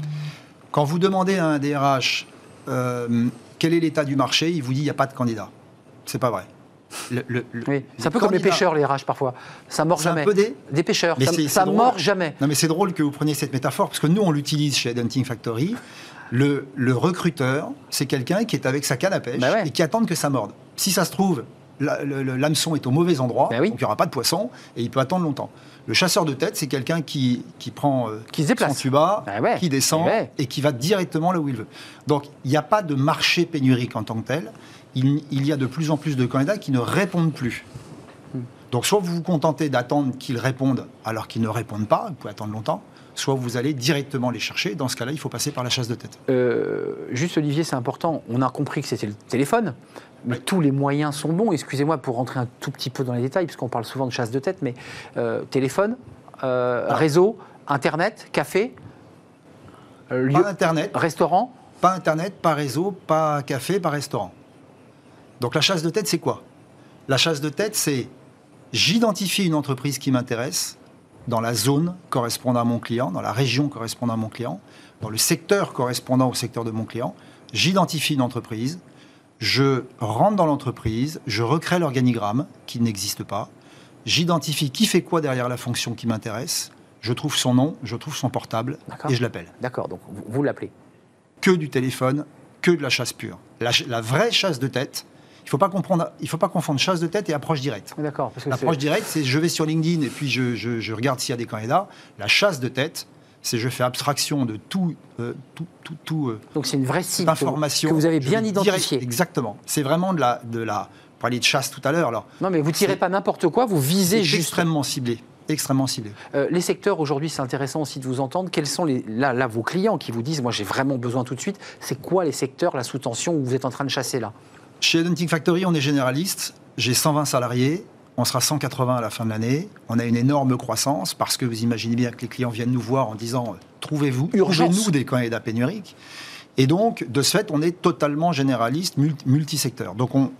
Quand vous demandez à un DRH euh, quel est l'état du marché, il vous dit il n'y a pas de candidat. C'est pas vrai. Le- le- Oui. C'est un peu comme les pêcheurs, les RH, parfois. Ça mord un jamais. peu des- Des pêcheurs, Mais ça, c'est- ça c'est drôle. mord jamais. Non, mais c'est drôle que vous preniez cette métaphore, parce que nous, on l'utilise chez Hunting Factory. Le, le recruteur, c'est quelqu'un qui est avec sa canne à pêche Bah ouais. et qui attend que ça morde. Si ça se trouve, l'hameçon est au mauvais endroit, oui. donc il n'y aura pas de poisson, et il peut attendre longtemps. Le chasseur de tête, c'est quelqu'un qui, qui prend euh, Qui se déplace. son tuba, ouais. qui descend, ouais. et qui va directement là où il veut. Donc, il n'y a pas de marché pénurique en tant que tel. Il, il y a de plus en plus de candidats qui ne répondent plus. Donc, soit vous vous contentez d'attendre qu'ils répondent alors qu'ils ne répondent pas, vous pouvez attendre longtemps, soit vous allez directement les chercher. Dans ce cas-là, il faut passer par la chasse de tête. Euh, juste Olivier, c'est important. On a compris que c'était le téléphone, mais tous les moyens sont bons. Excusez-moi pour rentrer un tout petit peu dans les détails, puisqu'on parle souvent de chasse de tête, mais euh, téléphone, euh, Ah. réseau, internet, café, euh, lieu, Pas Internet, restaurant. pas Internet, pas réseau, pas café, pas restaurant. Donc, la chasse de tête, c'est quoi? La chasse de tête, c'est j'identifie une entreprise qui m'intéresse, dans la zone correspondant à mon client, dans la région correspondant à mon client, dans le secteur correspondant au secteur de mon client. J'identifie une entreprise, je rentre dans l'entreprise, je recrée l'organigramme qui n'existe pas, j'identifie qui fait quoi derrière la fonction qui m'intéresse, je trouve son nom, je trouve son portable et je l'appelle. D'accord, donc vous, vous l'appelez. Que du téléphone, que de la chasse pure. La, vraie chasse de tête, il ne faut, pas comprendre- il faut pas confondre chasse de tête et approche directe. D'accord, L'approche directe, c'est je vais sur LinkedIn et puis je, je- je regarde s'il y a des candidats. La chasse de tête, c'est je fais abstraction de tout, euh, tout, tout, tout, euh, donc c'est une vraie cible que vous- information. que vous avez bien identifiée. exactement. C'est vraiment de la, de la. On parlait de chasse tout à l'heure. Alors, Non, mais vous tirez pas n'importe quoi, vous visez juste. extrêmement ciblé, extrêmement ciblé. Euh, les secteurs aujourd'hui, c'est intéressant aussi de vous entendre. Quels sont les, là, là vos clients qui vous disent, moi j'ai vraiment besoin tout de suite. C'est quoi les secteurs, la sous-tension où vous êtes en train de chasser là? Chez Hunting Factory, on est généraliste. J'ai 120 salariés. On sera 180 à la fin de l'année. On a une énorme croissance parce que vous imaginez bien que les clients viennent nous voir en disant euh, trouvez-vous, Urgence. trouvez-nous des candidats pénuriques. Et donc, de ce fait, on est totalement généraliste, multi- multisecteur. Donc, on,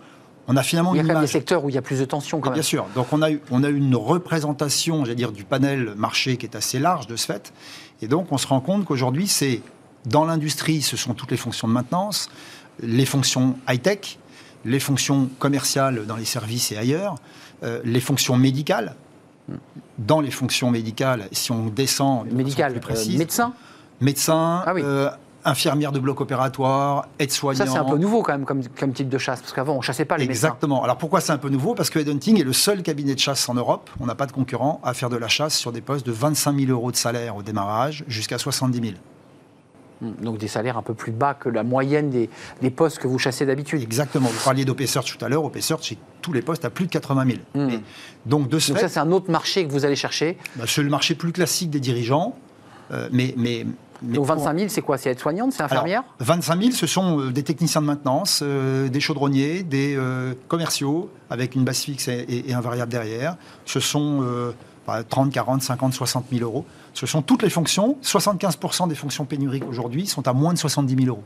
on a finalement Il y a quand même des secteurs où il y a plus de tension quand Bien sûr. Donc on a, on a une représentation, j'allais dire, du panel marché qui est assez large de ce fait. Et donc on se rend compte qu'aujourd'hui, c'est dans l'industrie, ce sont toutes les fonctions de maintenance, les fonctions high-tech, les fonctions commerciales dans les services et ailleurs, euh, les fonctions médicales. Dans les fonctions médicales, si on descend de Médical, plus euh, précise, médecin, médecin, Ah oui. euh, infirmière de bloc opératoire, aide-soignant. ça c'est un peu nouveau quand même comme, comme type de chasse, parce qu'avant on chassait pas les Exactement. Alors pourquoi c'est un peu nouveau? Parce que Headhunting est le seul cabinet de chasse en Europe, on n'a pas de concurrent, à faire de la chasse sur des postes de 25 000 euros de salaire au démarrage jusqu'à 70 000. Donc des salaires un peu plus bas que la moyenne des, des postes que vous chassez d'habitude. Exactement. Vous parliez d'OP Search tout à l'heure. OP Search, c'est tous les postes à plus de 80 000. Mm. Et donc de ce Donc fait, ça c'est un autre marché que vous allez chercher. bah, c'est le marché plus classique des dirigeants. euh, mais, mais, mais Donc pour- 25 000 c'est quoi? C'est aide-soignante, c'est Alors, infirmière? 25 000, ce sont euh, des techniciens de maintenance, euh, des chaudronniers, des euh, commerciaux, avec une base fixe et, et- et un variable derrière. Ce sont euh, bah, 30, 40, 50, 60 000 euros. Ce sont toutes les fonctions. 75% des fonctions pénuriques aujourd'hui sont à moins de 70 000 euros.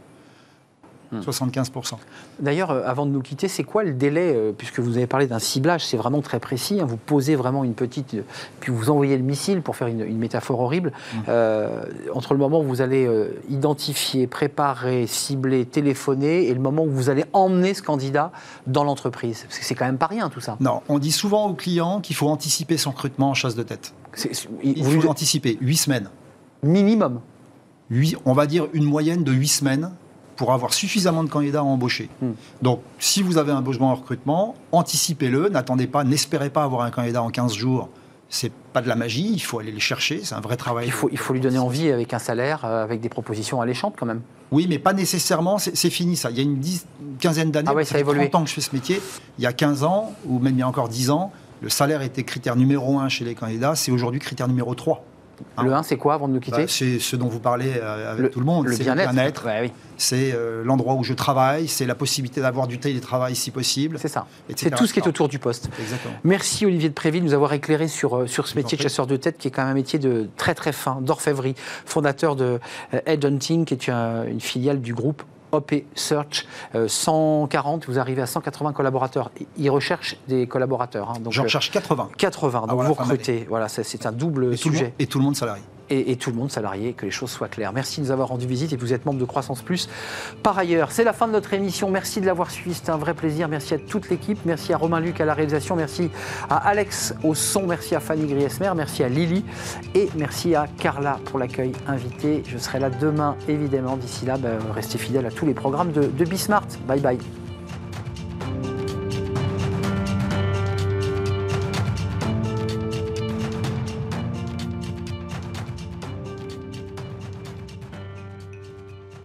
Hmm. 75%. D'ailleurs, euh, avant de nous quitter, c'est quoi le délai euh, Puisque vous avez parlé d'un ciblage, c'est vraiment très précis. hein, vous posez vraiment une petite. euh, Puis vous envoyez le missile, pour faire une, une métaphore horrible. Euh, entre le moment où vous allez euh, identifier, préparer, cibler, téléphoner, et le moment où vous allez emmener ce candidat dans l'entreprise. Parce que c'est quand même pas rien tout ça. Non, on dit souvent aux clients qu'il faut anticiper son recrutement en chasse de tête. Il vous faut lui- anticiper 8 semaines. minimum. Huit- on va dire une moyenne de 8 semaines pour avoir suffisamment de candidats à embaucher. Hmm. Donc, si vous avez un besoin en recrutement, anticipez-le, n'attendez pas, n'espérez pas avoir un candidat en 15 jours. C'est pas de la magie, il faut aller le chercher, c'est un vrai travail. Il faut, il faut lui donner envie avec un salaire, euh, avec des propositions alléchantes quand même. Oui, mais pas nécessairement, c'est fini ça. Il y a une, dix- une quinzaine d'années, Ah ouais, ça ça a fait évolué. 30 ans que je fais ce métier. Il y a 15 ans, ou même il y a encore 10 ans, le salaire était critère numéro 1 chez les candidats, c'est aujourd'hui critère numéro 3. Ah. Le 1, c'est quoi avant de nous quitter Bah, c'est ce dont vous parlez euh, avec Le- tout le monde, Le bien-être. Ouais, oui, c'est euh, l'endroit où je travaille, c'est la possibilité d'avoir du télétravail si possible. c'est ça. C'est tout ce qui est autour du poste. Exactement. Merci Olivier de Préville de nous avoir éclairé sur, euh, sur ce métier de chasseur de tête qui est quand même un métier de très très fin. D'orfèvrerie, fondateur de Headhunting qui est une, une filiale du groupe OP Search. Euh, 140, vous arrivez à 180 collaborateurs. Ils recherchent des collaborateurs. hein, donc, J'en euh, recherche 80. 80, donc voilà, vous recrutez. Voilà, c'est un double Et tout, le sujet. monde, et tout le monde salarié. Et, tout le monde salarié, que les choses soient claires. Merci de nous avoir rendu visite et vous êtes membre de Croissance Plus. Par ailleurs, c'est la fin de notre émission. Merci de l'avoir suivi, c'était un vrai plaisir. Merci à toute l'équipe. Merci à Romain Luc à la réalisation. Merci à Alex au son. Merci à Fanny Griesmer. Merci à Lily. Et merci à Carla pour l'accueil invité. Je serai là demain, évidemment. D'ici là, ben, restez fidèles à tous les programmes de, de Bismart. Bye bye.